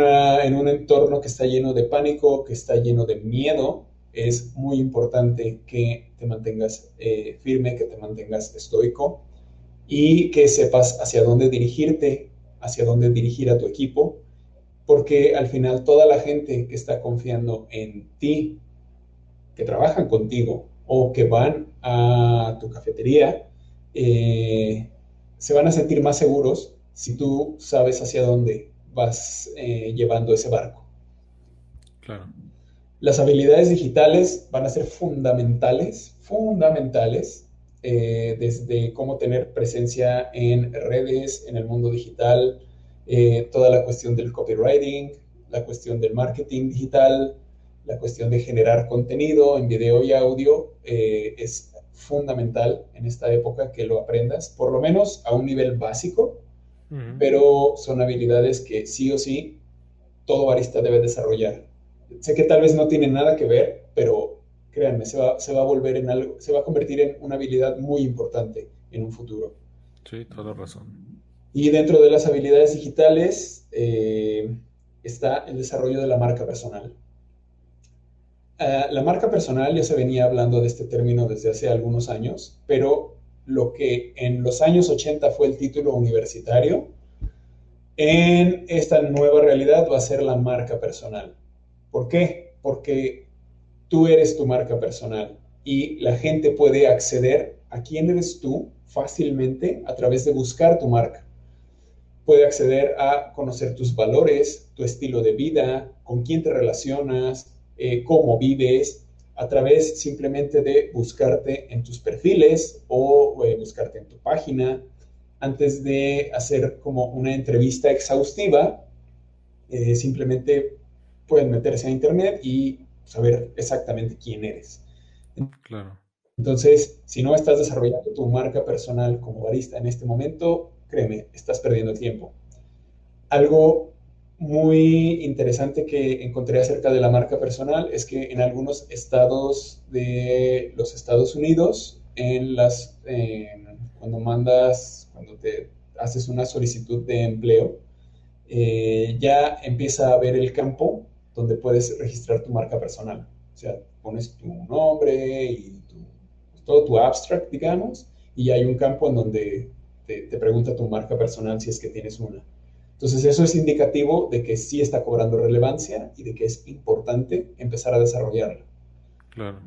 en un entorno que está lleno de pánico, que está lleno de miedo, es muy importante que te mantengas eh, firme, que te mantengas estoico y que sepas hacia dónde dirigirte, hacia dónde dirigir a tu equipo, porque al final toda la gente que está confiando en ti, que trabajan contigo o que van a tu cafetería, eh, se van a sentir más seguros si tú sabes hacia dónde vas eh, llevando ese barco. Claro. Las habilidades digitales van a ser fundamentales, fundamentales, eh, desde cómo tener presencia en redes, en el mundo digital, eh, toda la cuestión del copywriting, la cuestión del marketing digital, la cuestión de generar contenido en video y audio, es fundamental en esta época que lo aprendas, por lo menos a un nivel básico, pero son habilidades que sí o sí todo barista debe desarrollar. Sé que tal vez no tiene nada que ver, pero créanme, se va, se va a volver en algo, se va a convertir en una habilidad muy importante en un futuro. Sí, toda razón. Y dentro de las habilidades digitales eh, está el desarrollo de la marca personal. Ah, la marca personal ya se venía hablando de este término desde hace algunos años, pero lo que en los años 80 fue el título universitario, en esta nueva realidad va a ser la marca personal. ¿Por qué? Porque tú eres tu marca personal y la gente puede acceder a quién eres tú fácilmente a través de buscar tu marca. Puede acceder a conocer tus valores, tu estilo de vida, con quién te relacionas, eh, cómo vives, a través simplemente de buscarte en tus perfiles o eh, buscarte en tu página. Antes de hacer como una entrevista exhaustiva, eh, simplemente pueden meterse a internet y saber exactamente quién eres. Claro. Entonces, si no estás desarrollando tu marca personal como barista en este momento, créeme, estás perdiendo tiempo. Algo muy interesante que encontré acerca de la marca personal es que en algunos estados de los Estados Unidos, en las, cuando mandas, cuando te haces una solicitud de empleo, eh, ya empieza a ver el campo donde puedes registrar tu marca personal. O sea, pones tu nombre y todo tu abstract, digamos, y hay un campo en donde te pregunta tu marca personal si es que tienes una. Entonces eso es indicativo de que sí está cobrando relevancia y de que es importante empezar a desarrollarla. Claro.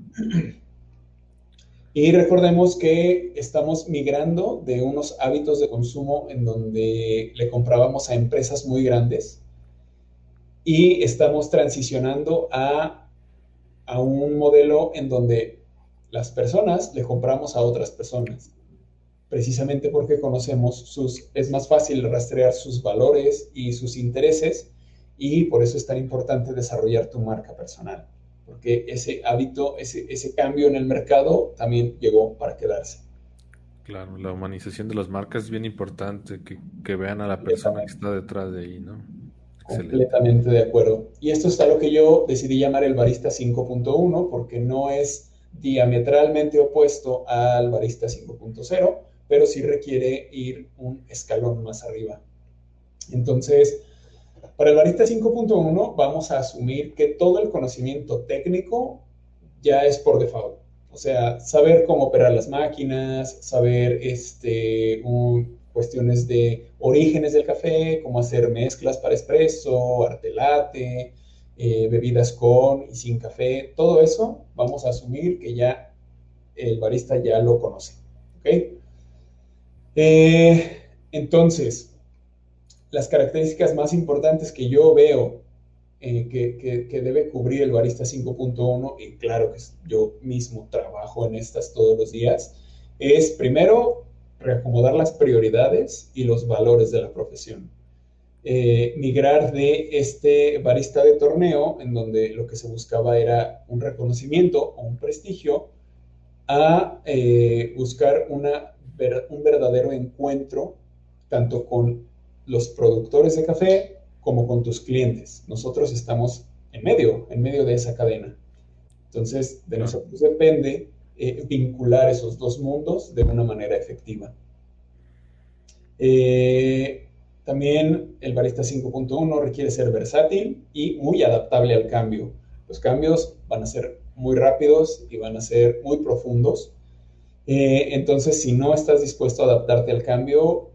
Y recordemos que estamos migrando de unos hábitos de consumo en donde le comprábamos a empresas muy grandes y estamos transicionando a, a un modelo en donde las personas le compramos a otras personas precisamente porque conocemos sus, es más fácil rastrear sus valores y sus intereses y por eso es tan importante desarrollar tu marca personal, porque ese hábito, ese, ese cambio en el mercado también llegó para quedarse. Claro, la humanización de las marcas es bien importante, que, que vean a la persona que está detrás de ahí, ¿no? Completamente de acuerdo. Y esto es a lo que yo decidí llamar el barista 5.1 porque no es diametralmente opuesto al barista 5.0, pero sí requiere ir un escalón más arriba. Entonces, para el barista 5.1 vamos a asumir que todo el conocimiento técnico ya es por default. O sea, saber cómo operar las máquinas, saber este, cuestiones de orígenes del café, cómo hacer mezclas para espresso, arte latte, eh, bebidas con y sin café, todo eso vamos a asumir que ya el barista ya lo conoce. Eh, entonces, las características más importantes que yo veo eh, que, debe cubrir el barista 5.1, y claro que yo mismo trabajo en estas todos los días, es primero reacomodar las prioridades y los valores de la profesión. Eh, migrar de este barista de torneo, en donde lo que se buscaba era un reconocimiento o un prestigio, a eh, buscar una, un verdadero encuentro tanto con los productores de café como con tus clientes. Nosotros estamos en medio, en medio de esa cadena. Entonces, de nosotros depende eh, vincular esos dos mundos de una manera efectiva. Eh, también el Barista 5.1 requiere ser versátil y muy adaptable al cambio. Los cambios van a ser muy rápidos y van a ser muy profundos. Eh, entonces, si no estás dispuesto a adaptarte al cambio,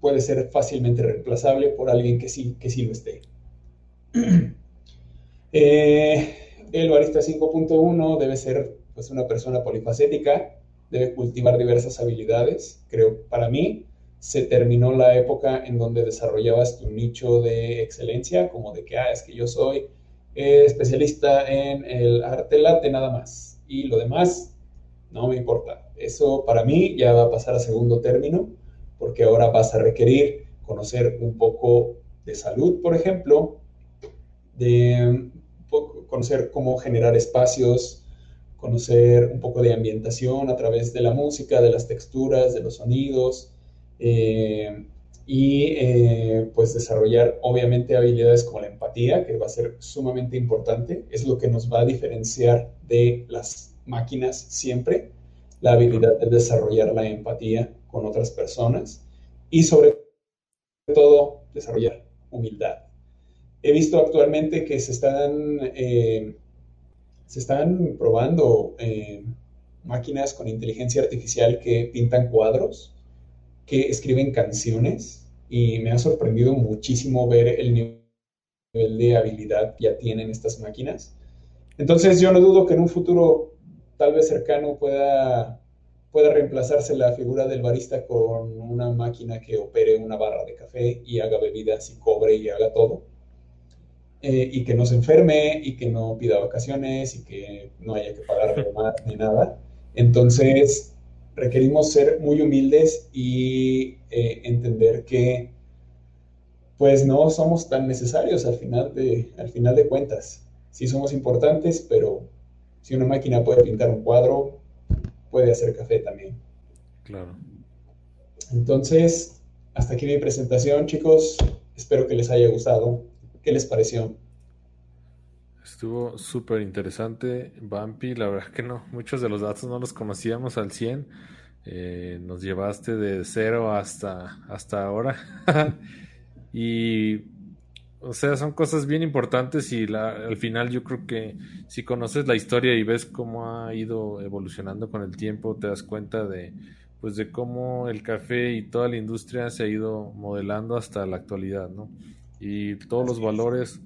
puede ser fácilmente reemplazable por alguien que sí, que sí lo esté. el barista 5.1 debe ser pues, una persona polifacética, debe cultivar diversas habilidades. Creo, para mí, se terminó la época en donde desarrollabas tu nicho de excelencia, como de que, ah, es que yo soy eh, especialista en el arte late nada más, y lo demás no me importa. Eso para mí ya va a pasar a segundo término porque ahora vas a requerir conocer un poco de salud, por ejemplo, de conocer cómo generar espacios, conocer un poco de ambientación a través de la música, de las texturas, de los sonidos, eh, y eh, pues desarrollar obviamente habilidades como la empatía, que va a ser sumamente importante, es lo que nos va a diferenciar de las máquinas siempre, la habilidad de desarrollar la empatía con otras personas y sobre todo desarrollar humildad. He visto actualmente que se están, eh, se están probando eh, máquinas con inteligencia artificial que pintan cuadros, que escriben canciones y me ha sorprendido muchísimo ver el nivel de habilidad que ya tienen estas máquinas. Entonces yo no dudo que en un futuro tal vez cercano pueda pueda reemplazarse la figura del barista con una máquina que opere una barra de café y haga bebidas y cobre y haga todo. Eh, y que no se enferme y que no pida vacaciones y que no haya que pagar más ni nada. Entonces, requerimos ser muy humildes y eh, entender que pues no somos tan necesarios al final, de, al final de cuentas. Sí somos importantes, pero si una máquina puede pintar un cuadro, puede hacer café también. Claro. Entonces, hasta aquí mi presentación, chicos. Espero que les haya gustado. ¿Qué les pareció? Estuvo súper interesante, Bumpy. La verdad que no, muchos de los datos no los conocíamos al 100. Eh, nos llevaste de cero hasta, hasta ahora. y o sea, son cosas bien importantes y al final yo creo que si conoces la historia y ves cómo ha ido evolucionando con el tiempo, te das cuenta de pues de cómo el café y toda la industria se ha ido modelando hasta la actualidad, ¿no? Y todos los valores,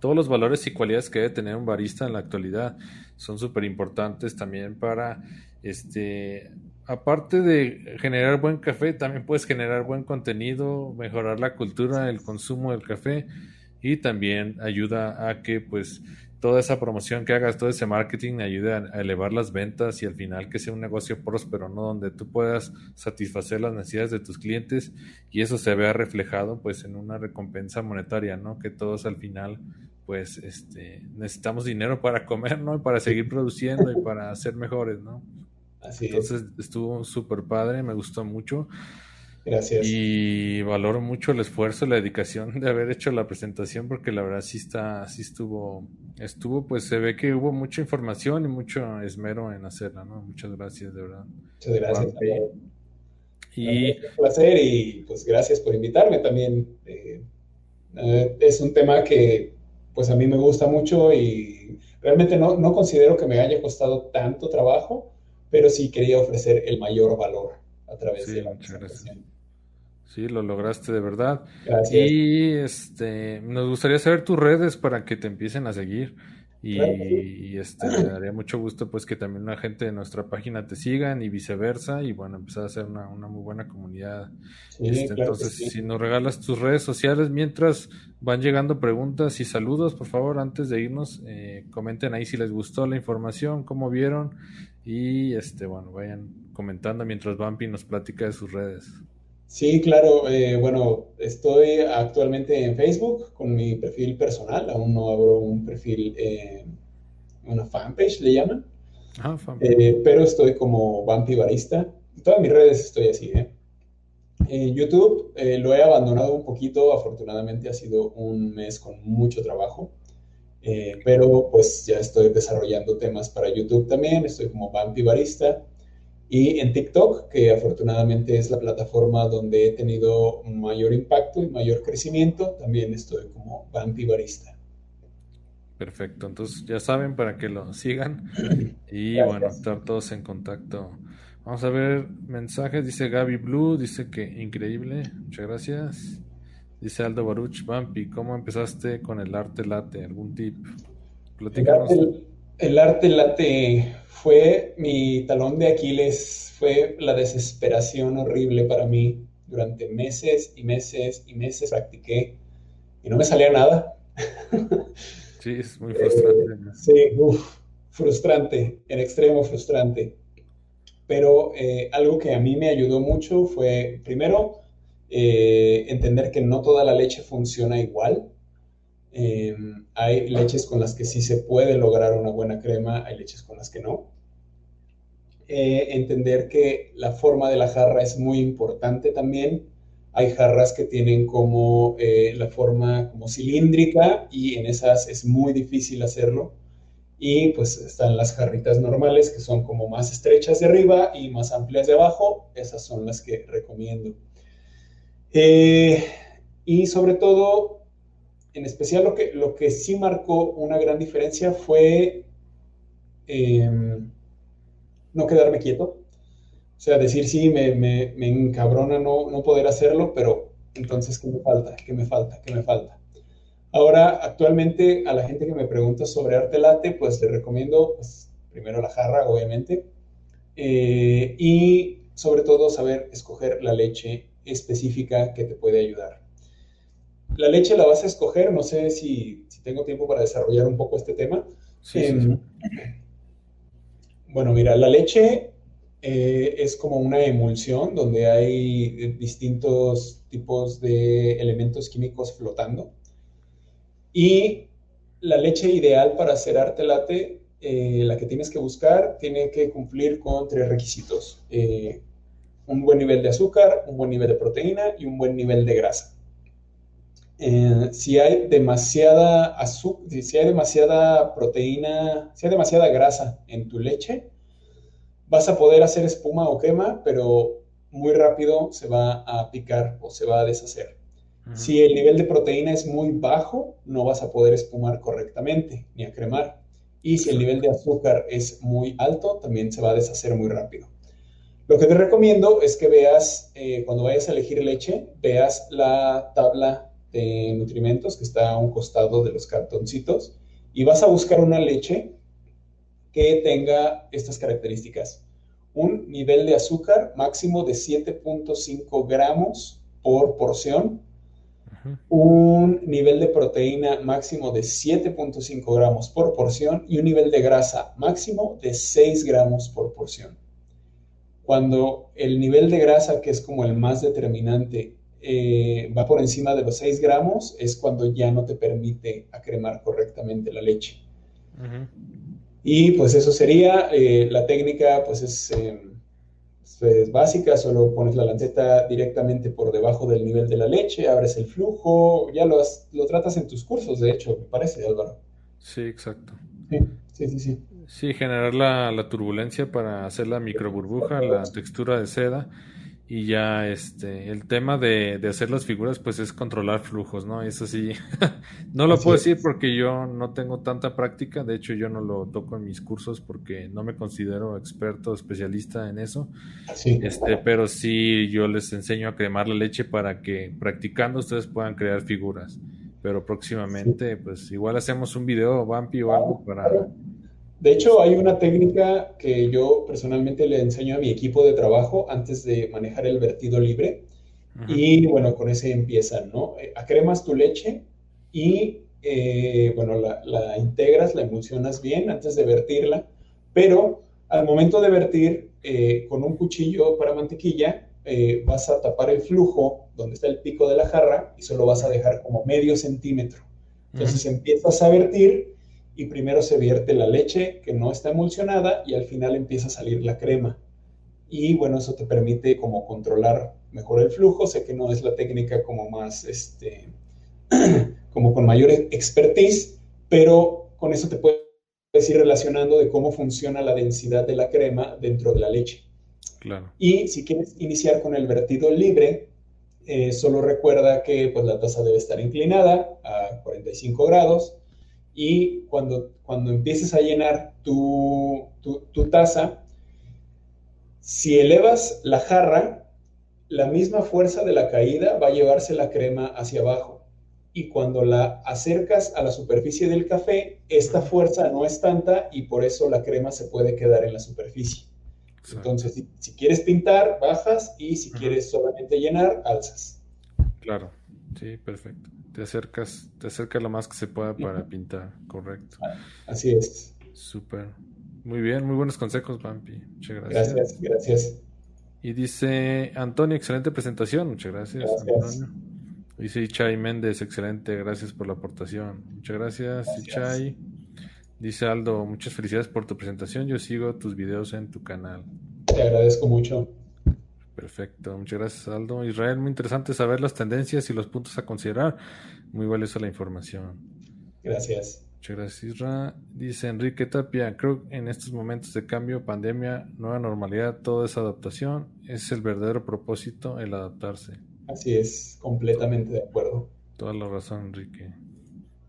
todos los valores y cualidades que debe tener un barista en la actualidad son súper importantes también para este aparte de generar buen café, también puedes generar buen contenido, mejorar la cultura del consumo del café y también ayuda a que pues toda esa promoción que hagas, todo ese marketing ayude a, elevar las ventas y al final que sea un negocio próspero, ¿no? Donde tú puedas satisfacer las necesidades de tus clientes y eso se vea reflejado pues en una recompensa monetaria, ¿no? Que todos al final pues este necesitamos dinero para comer, ¿no? Y para seguir produciendo y para ser mejores, ¿no? Entonces estuvo súper padre, me gustó mucho. Gracias. Y valoro mucho el esfuerzo, la dedicación de haber hecho la presentación, porque la verdad sí está, sí estuvo, estuvo, pues se ve que hubo mucha información y mucho esmero en hacerla, ¿no? Muchas gracias, de verdad. Muchas gracias. Y un placer y pues gracias por invitarme también. Eh, eh, es un tema que pues a mí me gusta mucho y realmente no, no considero que me haya costado tanto trabajo, pero sí quería ofrecer el mayor valor a través de la presentación. Sí, lo lograste de verdad. Gracias. Y este, nos gustaría saber tus redes para que te empiecen a seguir. Y, este, me daría mucho gusto pues que también la gente de nuestra página te sigan y viceversa. Y bueno, empezar a hacer una, muy buena comunidad. Este, entonces, si nos regalas tus redes sociales mientras van llegando preguntas y saludos, por favor, antes de irnos, eh, comenten ahí si les gustó la información, cómo vieron. Y este, bueno, vayan comentando mientras Bumpy nos platica de sus redes. Sí, claro. Eh, bueno, estoy actualmente en Facebook con mi perfil personal. Aún no abro un perfil, eh, una fanpage, le llaman. Ah, eh, pero estoy como Vampi Barista. En todas mis redes estoy así, ¿eh? En YouTube lo he abandonado un poquito. Afortunadamente ha sido un mes con mucho trabajo. pero pues ya estoy desarrollando temas para YouTube también. Estoy como Vampi Barista. Y en TikTok, que afortunadamente es la plataforma donde he tenido mayor impacto y mayor crecimiento, también estoy como Vampi Barista. Perfecto, entonces ya saben para que lo sigan y bueno, estar todos en contacto. Vamos a ver mensajes, dice Gaby Blue, dice que increíble, muchas gracias. Dice Aldo Baruch, Vampi, ¿cómo empezaste con el arte late? ¿Algún tip? Platícanos. el arte late fue mi talón de Aquiles, fue la desesperación horrible para mí. Durante meses y meses y meses practiqué y no me salía nada. Sí, es muy frustrante. sí, frustrante, en extremo frustrante. Pero eh, algo que a mí me ayudó mucho fue, primero, eh, entender que no toda la leche funciona igual. Em, hay leches con las que sí se puede lograr una buena crema, hay leches con las que no. Eh, entender que la forma de la jarra es muy importante también. Hay jarras que tienen como eh, la forma como cilíndrica y en esas es muy difícil hacerlo. Y pues están las jarritas normales que son como más estrechas de arriba y más amplias de abajo. Esas son las que recomiendo. Eh, y sobre todo, en especial lo que, lo que sí marcó una gran diferencia fue em, no quedarme quieto. O sea, decir, sí, me, encabrona no, no poder hacerlo, pero entonces, ¿qué me falta? ¿Qué me falta? ¿Qué me falta? Ahora, actualmente, a la gente que me pregunta sobre arte late, pues le recomiendo, pues, primero la jarra, obviamente, eh, y sobre todo saber escoger la leche específica que te puede ayudar. La leche la vas a escoger, no sé si, si tengo tiempo para desarrollar un poco este tema. Sí, sí, em, bueno, mira, la leche eh, es como una emulsión donde hay distintos tipos de elementos químicos flotando. Y la leche ideal para hacer arte latte, eh, la que tienes que buscar, tiene que cumplir con tres requisitos. Eh, un buen nivel de azúcar, un buen nivel de proteína y un buen nivel de grasa. Si hay demasiada azúcar, si hay demasiada proteína, si hay demasiada grasa en tu leche, vas a poder hacer espuma o quema, pero muy rápido se va a picar o se va a deshacer. Si el nivel de proteína es muy bajo, no vas a poder espumar correctamente ni a cremar. Y si el nivel de azúcar es muy alto, también se va a deshacer muy rápido. Lo que te recomiendo es que veas, eh, cuando vayas a elegir leche, veas la tabla de nutrimentos que está a un costado de los cartoncitos y vas a buscar una leche que tenga estas características. Un nivel de azúcar máximo de 7.5 gramos por porción. Un nivel de proteína máximo de 7.5 gramos por porción y un nivel de grasa máximo de 6 gramos por porción. Cuando el nivel de grasa, que es como el más determinante, eh, va por encima de los 6 gramos, es cuando ya no te permite acremar correctamente la leche. Y pues eso sería, eh, la técnica pues es, eh, es básica, solo pones la lanceta directamente por debajo del nivel de la leche, abres el flujo, ya lo, lo tratas en tus cursos, de hecho, me parece, Álvaro. Sí, exacto. Sí, sí, sí. Sí, generar la, la turbulencia para hacer la micro burbuja, la textura de seda y ya este, el tema de, de, hacer las figuras, pues es controlar flujos, ¿no? Eso sí, no lo puedo decir porque yo no tengo tanta práctica, de hecho yo no lo toco en mis cursos porque no me considero experto, especialista en eso. Sí. Este, pero sí yo les enseño a cremar la leche para que practicando ustedes puedan crear figuras. Pero próximamente, pues igual hacemos un video, Vampi o algo para de hecho, hay una técnica que yo personalmente le enseño a mi equipo de trabajo antes de manejar el vertido libre. Y bueno, con ese empiezan, ¿no? Eh, acremas tu leche y, eh, bueno, la, integras, la emulsionas bien antes de vertirla, pero al momento de vertir, eh, con un cuchillo para mantequilla, vas a tapar el flujo donde está el pico de la jarra y solo vas a dejar como medio centímetro. Entonces empiezas a vertir y primero se vierte la leche que no está emulsionada y al final empieza a salir la crema. Y bueno, eso te permite como controlar mejor el flujo. Sé que no es la técnica como más, este, como con mayor expertise, pero con eso te puedes ir relacionando de cómo funciona la densidad de la crema dentro de la leche. Claro. Y si quieres iniciar con el vertido libre, eh, solo recuerda que pues, la taza debe estar inclinada a 45 grados y cuando, cuando empieces a llenar tu, tu, taza, si elevas la jarra, la misma fuerza de la caída va a llevarse la crema hacia abajo. Y cuando la acercas a la superficie del café, esta fuerza no es tanta y por eso la crema se puede quedar en la superficie. Entonces, si, si, quieres pintar, bajas y si quieres solamente llenar, alzas. Claro, sí, perfecto te acercas, te acercas lo más que se pueda para pintar, correcto. Así es. Súper. Muy bien, muy buenos consejos, Pampi. Muchas gracias. Gracias, gracias. Y dice Antonio, excelente presentación. Muchas gracias, Antonio. Dice Ichai Méndez, excelente, gracias por la aportación. Muchas gracias, gracias. Ichai. Dice Aldo, muchas felicidades por tu presentación. Yo sigo tus videos en tu canal. Te agradezco mucho. Perfecto, muchas gracias Aldo. Israel, muy interesante saber las tendencias y los puntos a considerar. Muy valiosa la información. Gracias. Muchas gracias Israel. Dice Enrique Tapia, creo que en estos momentos de cambio, pandemia, nueva normalidad, toda esa adaptación es el verdadero propósito, el adaptarse. Así es, completamente de acuerdo. Toda la razón, Enrique.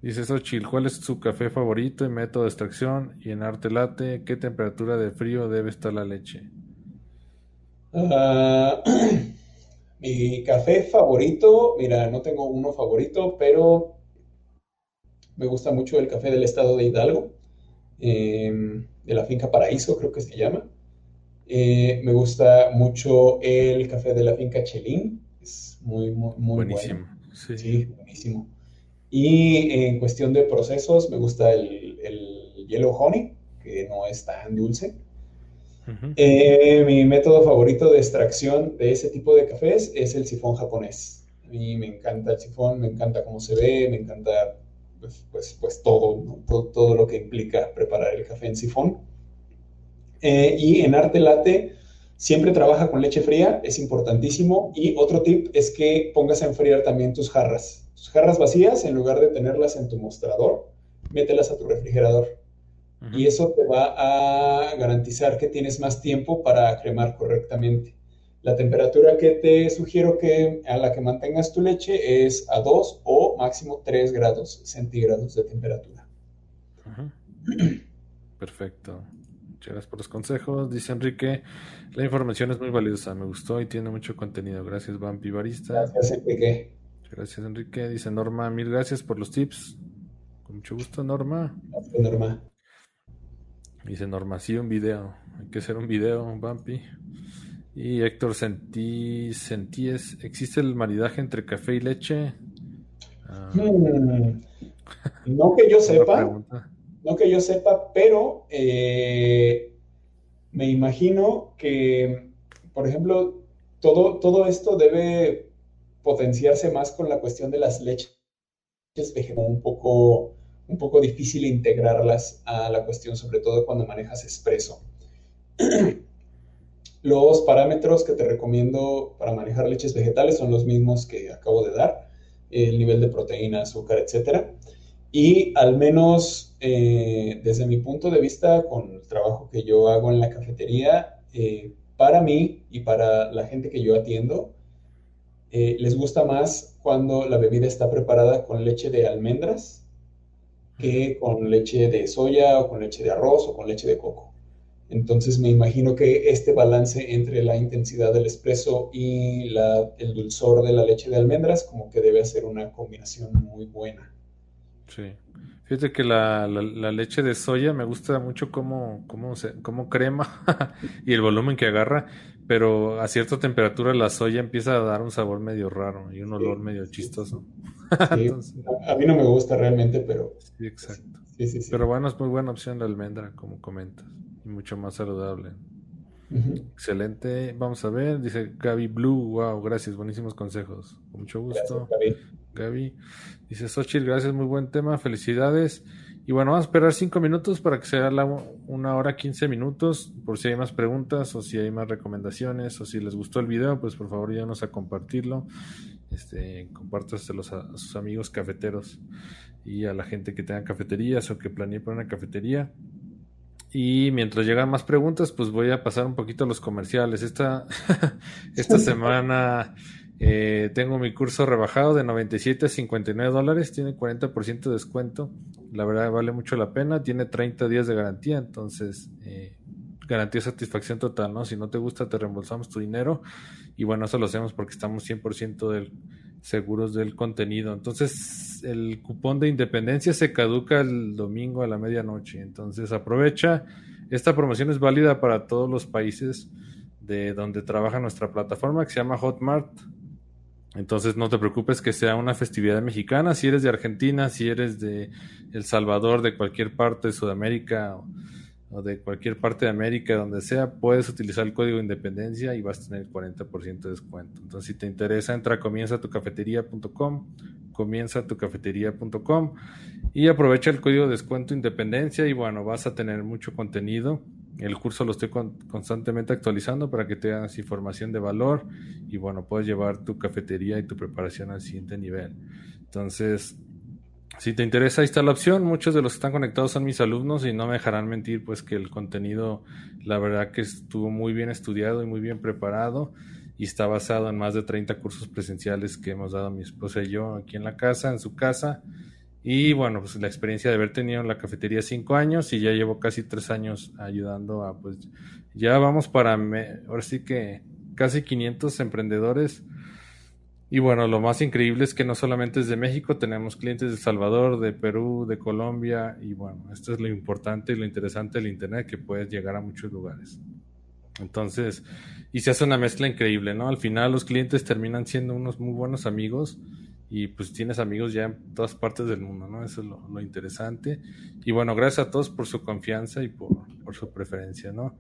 Dice Xochil, ¿cuál es su café favorito y método de extracción? Y en arte late, ¿qué temperatura de frío debe estar la leche? Ah, mi café favorito, mira, no tengo uno favorito, pero me gusta mucho el café del estado de Hidalgo, em, de la finca Paraíso, creo que se llama. Eh, me gusta mucho el café de la finca Chelín, es muy, muy, muy buenísimo. Sí. buenísimo. Y en cuestión de procesos, me gusta el, el Yellow Honey, que no es tan dulce. Eh, mi método favorito de extracción de ese tipo de cafés es el sifón japonés. A mí me encanta el sifón, me encanta cómo se ve, me encanta pues, pues, pues todo, todo, lo que implica preparar el café en sifón. Eh, y en arte latte siempre trabaja con leche fría, es importantísimo. Y otro tip es que pongas a enfriar también tus jarras. Tus jarras vacías, en lugar de tenerlas en tu mostrador, mételas a tu refrigerador y eso te va a garantizar que tienes más tiempo para cremar correctamente. La temperatura que te sugiero que a la que mantengas tu leche es a 2 o máximo 3 grados centígrados de temperatura. Perfecto. Muchas gracias por los consejos. Dice Enrique, la información es muy valiosa, me gustó y tiene mucho contenido. Gracias, Vampi Barista. Gracias, Enrique. Gracias, Enrique. Dice Norma, mil gracias por los tips. Con mucho gusto, Norma. Gracias, Norma. Dice Norma, sí, un video. Hay que hacer un video, Bumpy. Y Héctor Sentí, Sentíes, ¿existe el maridaje entre café y leche? Ah. Hmm. No que yo sepa. No que yo sepa, pero eh, me imagino que, por ejemplo, todo, todo esto debe potenciarse más con la cuestión de las leches un poco un poco difícil integrarlas a la cuestión, sobre todo cuando manejas expreso. Los parámetros que te recomiendo para manejar leches vegetales son los mismos que acabo de dar, el nivel de proteína, azúcar, etcétera. Y al menos eh, desde mi punto de vista, con el trabajo que yo hago en la cafetería, eh, para mí y para la gente que yo atiendo, eh, les gusta más cuando la bebida está preparada con leche de almendras que con leche de soya o con leche de arroz o con leche de coco. Entonces me imagino que este balance entre la intensidad del espresso y el dulzor de la leche de almendras como que debe ser una combinación muy buena. Sí. Fíjate que la, la, leche de soya me gusta mucho cómo, cómo, se, cómo crema y el volumen que agarra, pero a cierta temperatura la soya empieza a dar un sabor medio raro y un olor medio chistoso. a mí no me gusta realmente, pero... Sí, exacto. Sí, sí, pero bueno, es muy buena opción la almendra, como comentas, y mucho más saludable. Excelente. Vamos a ver, dice Gaby Blue. Wow, gracias, buenísimos consejos. Con mucho gusto. Gaby. Dice Xochitl, gracias, muy buen tema, felicidades. Y bueno, vamos a esperar cinco minutos para que sea la una hora quince minutos, por si hay más preguntas o si hay más recomendaciones o si les gustó el video, pues por favor ayúdanos a compartirlo. Este, compártaselos a, a sus amigos cafeteros y a la gente que tenga cafeterías o que planee poner una cafetería. Y mientras llegan más preguntas, pues voy a pasar un poquito a los comerciales. Esta, esta semana eh, tengo mi curso rebajado de 97 a 59 dólares, tiene 40% de descuento. La verdad vale mucho la pena, tiene 30 días de garantía, entonces eh, garantía satisfacción total, ¿no? Si no te gusta, te reembolsamos tu dinero. Y bueno, eso lo hacemos porque estamos 100% del, seguros del contenido. Entonces, el cupón de independencia se caduca el domingo a la medianoche. Entonces, aprovecha. Esta promoción es válida para todos los países de donde trabaja nuestra plataforma que se llama Hotmart. Entonces no te preocupes que sea una festividad mexicana. Si eres de Argentina, si eres de El Salvador, de cualquier parte de Sudamérica o de cualquier parte de América, donde sea, puedes utilizar el código de independencia y vas a tener 40% de descuento. Entonces, si te interesa, entra a comienzatucafetería.com, comienzatucafetería.com y aprovecha el código de descuento independencia y bueno, vas a tener mucho contenido. El curso lo estoy constantemente actualizando para que te hagas información de valor y bueno, puedes llevar tu cafetería y tu preparación al siguiente nivel. Entonces, si te interesa, ahí está la opción. Muchos de los que están conectados son mis alumnos y no me dejarán mentir, pues que el contenido, la verdad que estuvo muy bien estudiado y muy bien preparado y está basado en más de 30 cursos presenciales que hemos dado mi esposa y yo aquí en la casa, en su casa. Y bueno, pues la experiencia de haber tenido en la cafetería cinco años y ya llevo casi tres años ayudando a, pues ya vamos para, ahora sí que casi 500 emprendedores y bueno, lo más increíble es que no solamente es de México, tenemos clientes de Salvador, de Perú, de Colombia, y bueno, esto es lo importante y lo interesante del Internet, que puedes llegar a muchos lugares. Entonces, y se hace una mezcla increíble, ¿no? Al final los clientes terminan siendo unos muy buenos amigos y pues tienes amigos ya en todas partes del mundo, ¿no? Eso es lo, interesante. Y bueno, gracias a todos por su confianza y por, su preferencia, ¿no?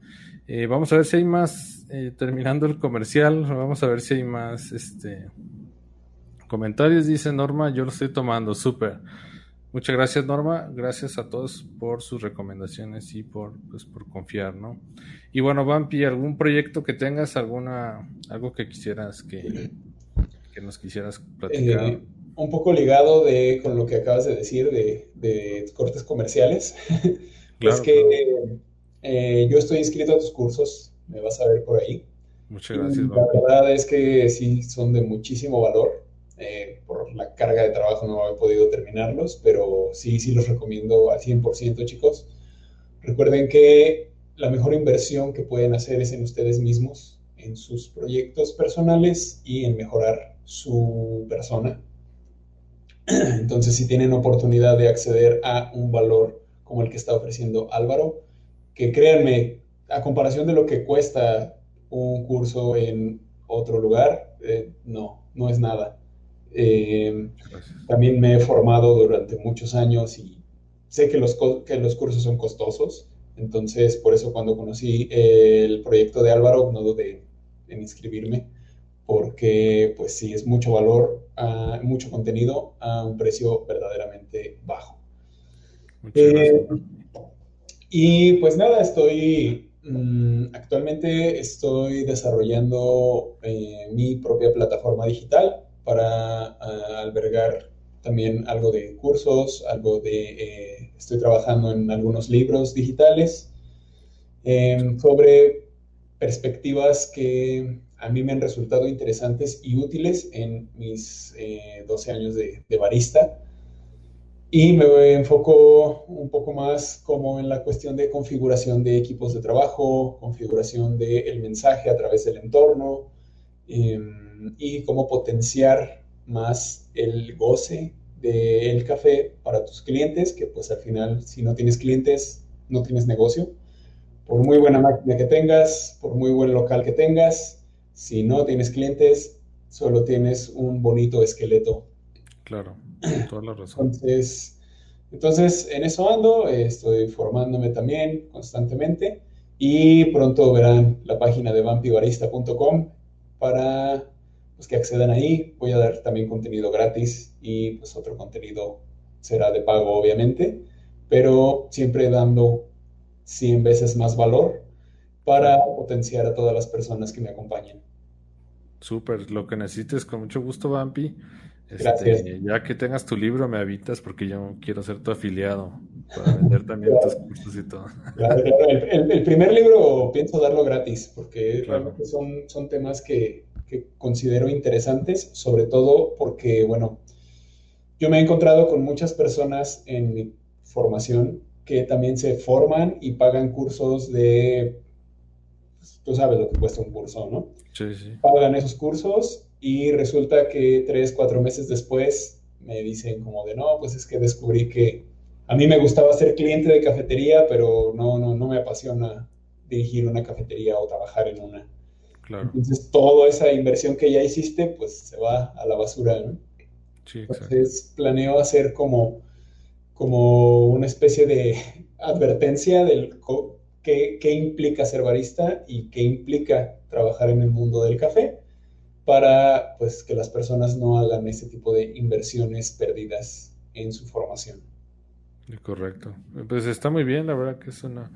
Eh, vamos a ver si hay más, eh, terminando el comercial, vamos a ver si hay más, este, comentarios. Dice Norma, yo lo estoy tomando, súper. Muchas gracias Norma, gracias a todos por sus recomendaciones y por, pues, por confiar, ¿no? Y bueno, Vampi, ¿algún proyecto que tengas, alguna, algo que quisieras que, que nos quisieras platicar? Eh, un poco ligado de, con lo que acabas de decir de, cortes comerciales. es que eh, yo estoy inscrito a tus cursos, me vas a ver por ahí. Muchas gracias. La verdad es que sí son de muchísimo valor. Eh, por la carga de trabajo no he podido terminarlos, pero sí, sí los recomiendo al 100%, chicos. Recuerden que la mejor inversión que pueden hacer es en ustedes mismos, en sus proyectos personales y en mejorar su persona. Entonces, si tienen oportunidad de acceder a un valor como el que está ofreciendo Álvaro, que créanme, a comparación de lo que cuesta un curso en otro lugar, eh, no, no es nada. Eh, también me he formado durante muchos años y sé que los, que los cursos son costosos. Entonces, por eso cuando conocí el proyecto de Álvaro, no dudé en inscribirme, porque pues sí, es mucho valor, uh, mucho contenido a un precio verdaderamente bajo. Eh, y pues nada, estoy mm, actualmente estoy desarrollando eh, mi propia plataforma digital para ah, albergar también algo de cursos, algo de... Eh, estoy trabajando en algunos libros digitales em, sobre perspectivas que a mí me han resultado interesantes y útiles en mis 12 años de, de barista y me enfoco un poco más como en la cuestión de configuración de equipos de trabajo, configuración del mensaje a través del entorno em, y cómo potenciar más el goce del café para tus clientes, que pues al final si no tienes clientes no tienes negocio. Por muy buena máquina que tengas, por muy buen local que tengas, si no tienes clientes, solo tienes un bonito esqueleto. Claro. Toda la razón. Entonces, entonces, en eso ando, estoy formándome también constantemente y pronto verán la página de vampibarista.com para pues, que accedan ahí. Voy a dar también contenido gratis y pues otro contenido será de pago, obviamente, pero siempre dando 100 veces más valor para potenciar a todas las personas que me acompañan. Súper, lo que necesites, con mucho gusto, Vampi. Este, ya que tengas tu libro, me habitas porque yo quiero ser tu afiliado para vender también tus cursos y todo. El, primer libro pienso darlo gratis porque realmente son, son temas que, que, considero interesantes, sobre todo porque, bueno, yo me he encontrado con muchas personas en mi formación que también se forman y pagan cursos de, tú sabes lo que cuesta un curso, ¿no? Sí, sí. Pagan esos cursos y resulta que tres, cuatro meses después me dicen como de, no, pues es que descubrí que a mí me gustaba ser cliente de cafetería, pero no, no, no me apasiona dirigir una cafetería o trabajar en una. Claro. Entonces, toda esa inversión que ya hiciste, pues se va a la basura, ¿no? Sí, Entonces, planeo hacer como, como una especie de advertencia del qué, qué implica ser barista y qué implica trabajar en el mundo del café para pues, que las personas no hagan ese tipo de inversiones perdidas en su formación. Correcto. Pues está muy bien, la verdad que es una...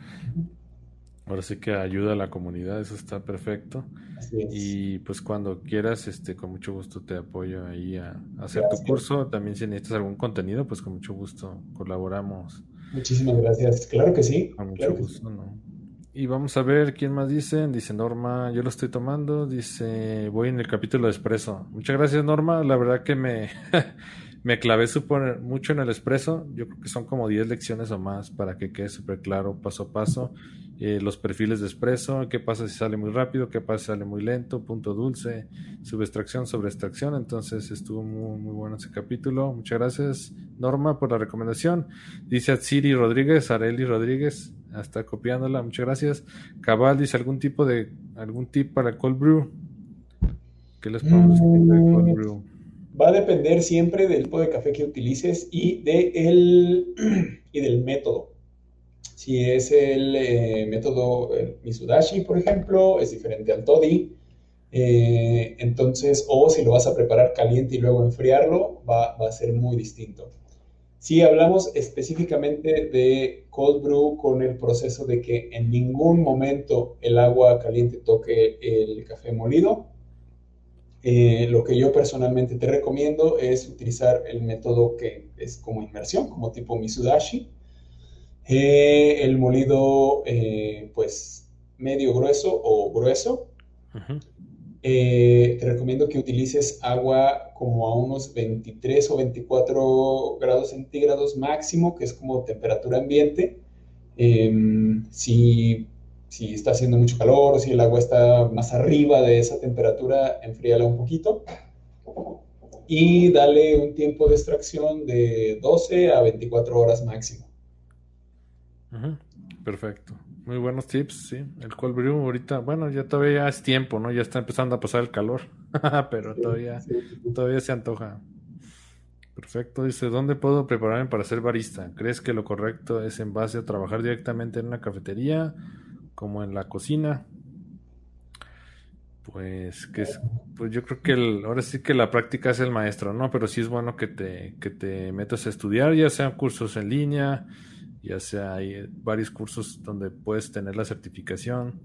Ahora sí que ayuda a la comunidad, eso está perfecto. Y pues cuando quieras, este, con mucho gusto te apoyo ahí a, hacer tu curso. También si necesitas algún contenido, pues con mucho gusto colaboramos. Muchísimas gracias. Claro que sí. Con mucho gusto, ¿no? Y vamos a ver quién más dice. Dice Norma, yo lo estoy tomando. Dice, voy en el capítulo de Expreso. Muchas gracias, Norma. La verdad que me, me clavé super, mucho en el Expreso. Yo creo que son como 10 lecciones o más para que quede súper claro paso a paso. Eh, los perfiles de expreso, qué pasa si sale muy rápido, qué pasa si sale muy lento, punto dulce, subextracción, sobreextracción. Entonces estuvo muy, muy bueno ese capítulo. Muchas gracias, Norma, por la recomendación. Dice Siri Rodríguez, Areli Rodríguez, está copiándola, muchas gracias. Cabal dice algún tipo de, algún tip para cold brew. ¿Qué les podemos decir de cold mm, brew? Va a depender siempre del tipo de café que utilices y, de el, y del método. Si es el eh, método Misudashi, por ejemplo, es diferente al Toddy. Eh, entonces, o si lo vas a preparar caliente y luego enfriarlo, va, va a ser muy distinto. Si hablamos específicamente de cold brew con el proceso de que en ningún momento el agua caliente toque el café molido, eh, lo que yo personalmente te recomiendo es utilizar el método que es como inmersión, como tipo Misudashi. Eh, el molido, eh, pues, medio grueso o grueso. te recomiendo que utilices agua como a unos 23 o 24 grados centígrados máximo, que es como temperatura ambiente. Em, si, si, está haciendo mucho calor o si el agua está más arriba de esa temperatura, enfríala un poquito. Y dale un tiempo de extracción de 12 a 24 horas máximo. Perfecto. Muy buenos tips, sí. El cold brew ahorita, bueno, ya todavía es tiempo, ¿no? Ya está empezando a pasar el calor, pero todavía, todavía se antoja. Perfecto, dice, ¿dónde puedo prepararme para ser barista? ¿Crees que lo correcto es en base a trabajar directamente en una cafetería, como en la cocina? Pues que es, pues yo creo que ahora sí que la práctica es el maestro, ¿no? Pero sí es bueno que te, que te metas a estudiar, ya sean cursos en línea, ya sea hay varios cursos donde puedes tener la certificación.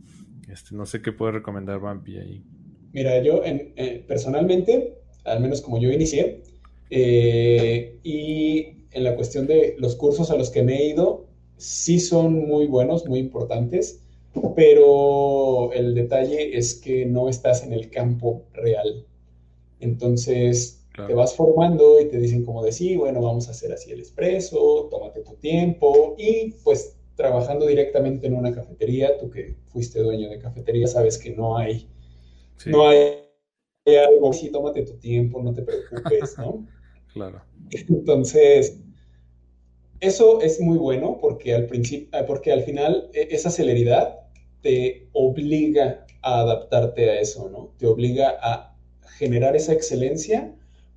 Este, no sé qué puede recomendar Bampi ahí. Mira, yo eh, personalmente, al menos como yo inicié, eh, y en la cuestión de los cursos a los que me he ido, sí son muy buenos, muy importantes, pero el detalle es que no estás en el campo real. Entonces, te vas formando y te dicen como de sí, bueno, vamos a hacer así el expreso, tómate tu tiempo y pues trabajando directamente en una cafetería, tú que fuiste dueño de cafetería, sabes que no hay, no hay algo, sí, tómate tu tiempo, no te preocupes, ¿no? claro. Entonces, eso es muy bueno porque al principio, porque al final e, esa celeridad te obliga a adaptarte a eso, ¿no? Te obliga a generar esa excelencia,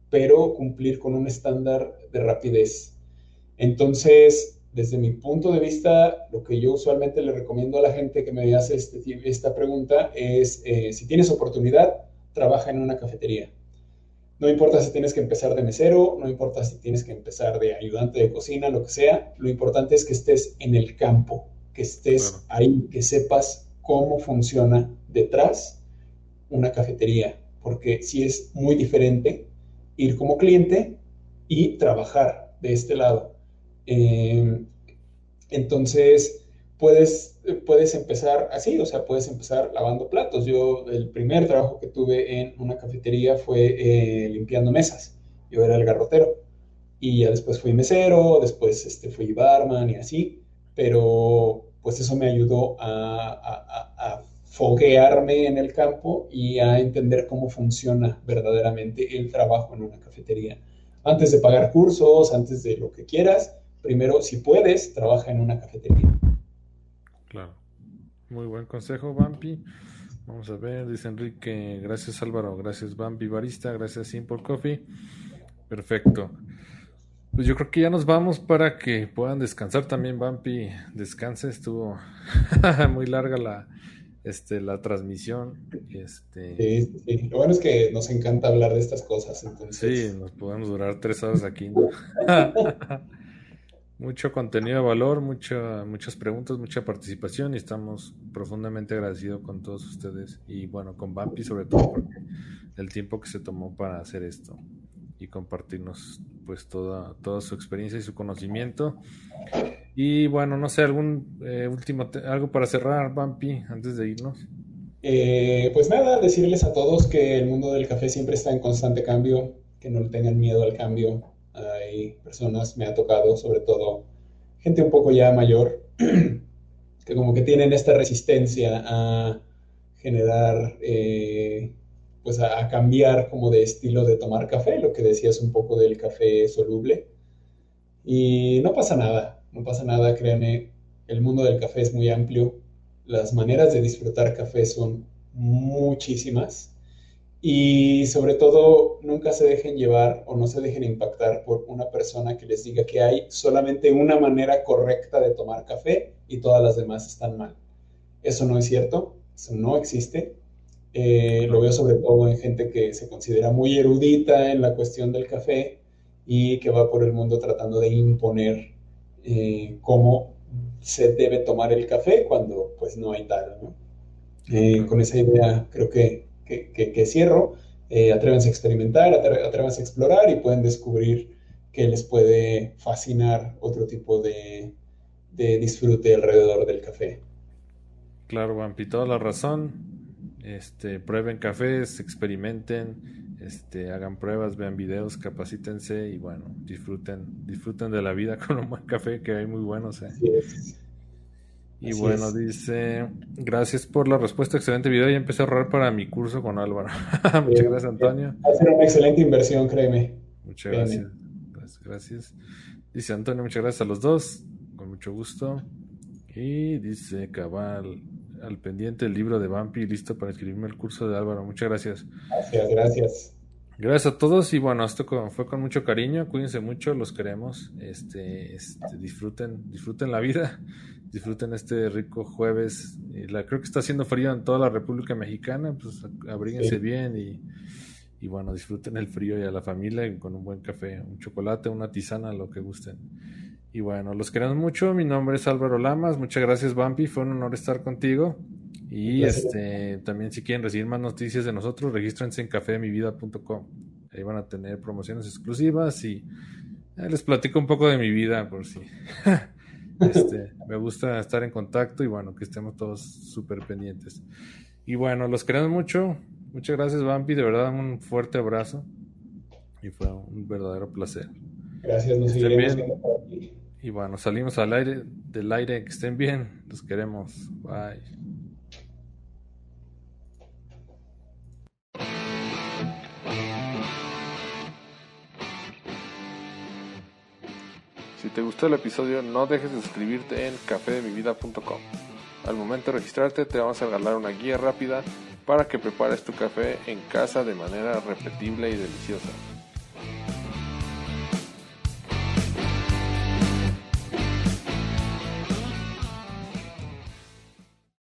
pero cumplir con un estándar de rapidez. Entonces, desde mi punto de vista, lo que yo usualmente le recomiendo a la gente que me hace este, esta pregunta es, eh, si tienes oportunidad, trabaja en una cafetería. No importa si tienes que empezar de mesero, no importa si tienes que empezar de ayudante de cocina, lo que sea, lo importante es que estés en el campo, que estés ahí, que sepas cómo funciona detrás una cafetería, porque si es muy diferente ir como cliente y trabajar de este lado. Eh, entonces, puedes, puedes empezar así, o sea, puedes empezar lavando platos. Yo, el primer trabajo que tuve en una cafetería fue eh, limpiando mesas. Yo era el garrotero. Y ya después fui mesero, después este, fui barman y así. Pero pues eso me ayudó a, a foguearme en el campo y a entender cómo funciona verdaderamente el trabajo en una cafetería. Antes de pagar cursos, antes de lo que quieras, primero, si puedes, trabaja en una cafetería. Claro. Muy buen consejo, Bampi. Vamos a ver, dice Enrique, gracias Álvaro, gracias Bampi Barista, gracias Simple Coffee. Perfecto. Pues yo creo que ya nos vamos para que puedan descansar también, Bampi. Descanse, estuvo muy larga la, este, la transmisión. Este... Sí, sí, Lo bueno es que nos encanta hablar de estas cosas. Entonces... Sí, nos podemos durar tres horas aquí. Mucho contenido de valor, mucha, muchas preguntas, mucha participación y estamos profundamente agradecidos con todos ustedes y bueno, con Bampi sobre todo porque el tiempo que se tomó para hacer esto y compartirnos pues toda, toda su experiencia y su conocimiento. Y bueno, no sé, algún eh, último, algo para cerrar, Bampi, antes de irnos. Eh, pues nada, decirles a todos que el mundo del café siempre está en constante cambio, que no tengan miedo al cambio, hay personas, me ha tocado sobre todo gente un poco ya mayor, que como que tienen esta resistencia a generar, eh, pues a, cambiar como de estilo de tomar café, lo que decías un poco del café soluble. Y no pasa nada, no pasa nada, créanme, el mundo del café es muy amplio, las maneras de disfrutar café son muchísimas y sobre todo, nunca se dejen llevar o no se dejen impactar por una persona que les diga que hay solamente una manera correcta de tomar café y todas las demás están mal. Eso no es cierto, eso no existe. Eh, lo veo sobre todo en gente que se considera muy erudita en la cuestión del café y que va por el mundo tratando de imponer eh, cómo se debe tomar el café cuando pues no hay tal. Eh, con esa idea creo que que, cierro, eh, atrévanse a experimentar, atrévanse a explorar y pueden descubrir que les puede fascinar otro tipo de, disfrute alrededor del café. Claro, Vampi, toda la razón. Este, prueben cafés, experimenten, este, hagan pruebas, vean videos, capacítense y bueno, disfruten, disfruten de la vida con un buen café que hay muy buenos. ¿eh? Y bueno, dice, gracias por la respuesta, excelente video. Ya empecé a ahorrar para mi curso con Álvaro. muchas gracias, Antonio. Va a ser una excelente inversión, créeme. Muchas gracias. gracias. Dice Antonio, muchas gracias a los dos, con mucho gusto. Y dice Cabal, al pendiente el libro de Vampi, listo para escribirme el curso de Álvaro. Muchas gracias. Gracias, gracias. Gracias a todos y bueno, esto fue con mucho cariño, cuídense mucho, los queremos, este, este disfruten, disfruten la vida disfruten este rico jueves. La, creo que está haciendo frío en toda la República Mexicana, pues abríguense bien y, y, bueno, disfruten el frío y a la familia con un buen café, un chocolate, una tisana, lo que gusten. Y bueno, los queremos mucho. Mi nombre es Álvaro Lamas. Muchas gracias, Bumpy. Fue un honor estar contigo. Y este también si quieren recibir más noticias de nosotros, regístrense en cafemivida.com. Ahí van a tener promociones exclusivas y eh, les platico un poco de mi vida por si este, me gusta estar en contacto y bueno, que estemos todos súper pendientes. Y bueno, los queremos mucho. Muchas gracias, Bumpy. De verdad, un fuerte abrazo. Y fue un verdadero placer. Gracias, nos seguiremos viendo por aquí. Y bueno, salimos al aire, del aire, que estén bien, los queremos. Bye. Si te gustó el episodio, no dejes de suscribirte en cafedemivida.com. Al momento de registrarte, te vamos a regalar una guía rápida para que prepares tu café en casa de manera repetible y deliciosa.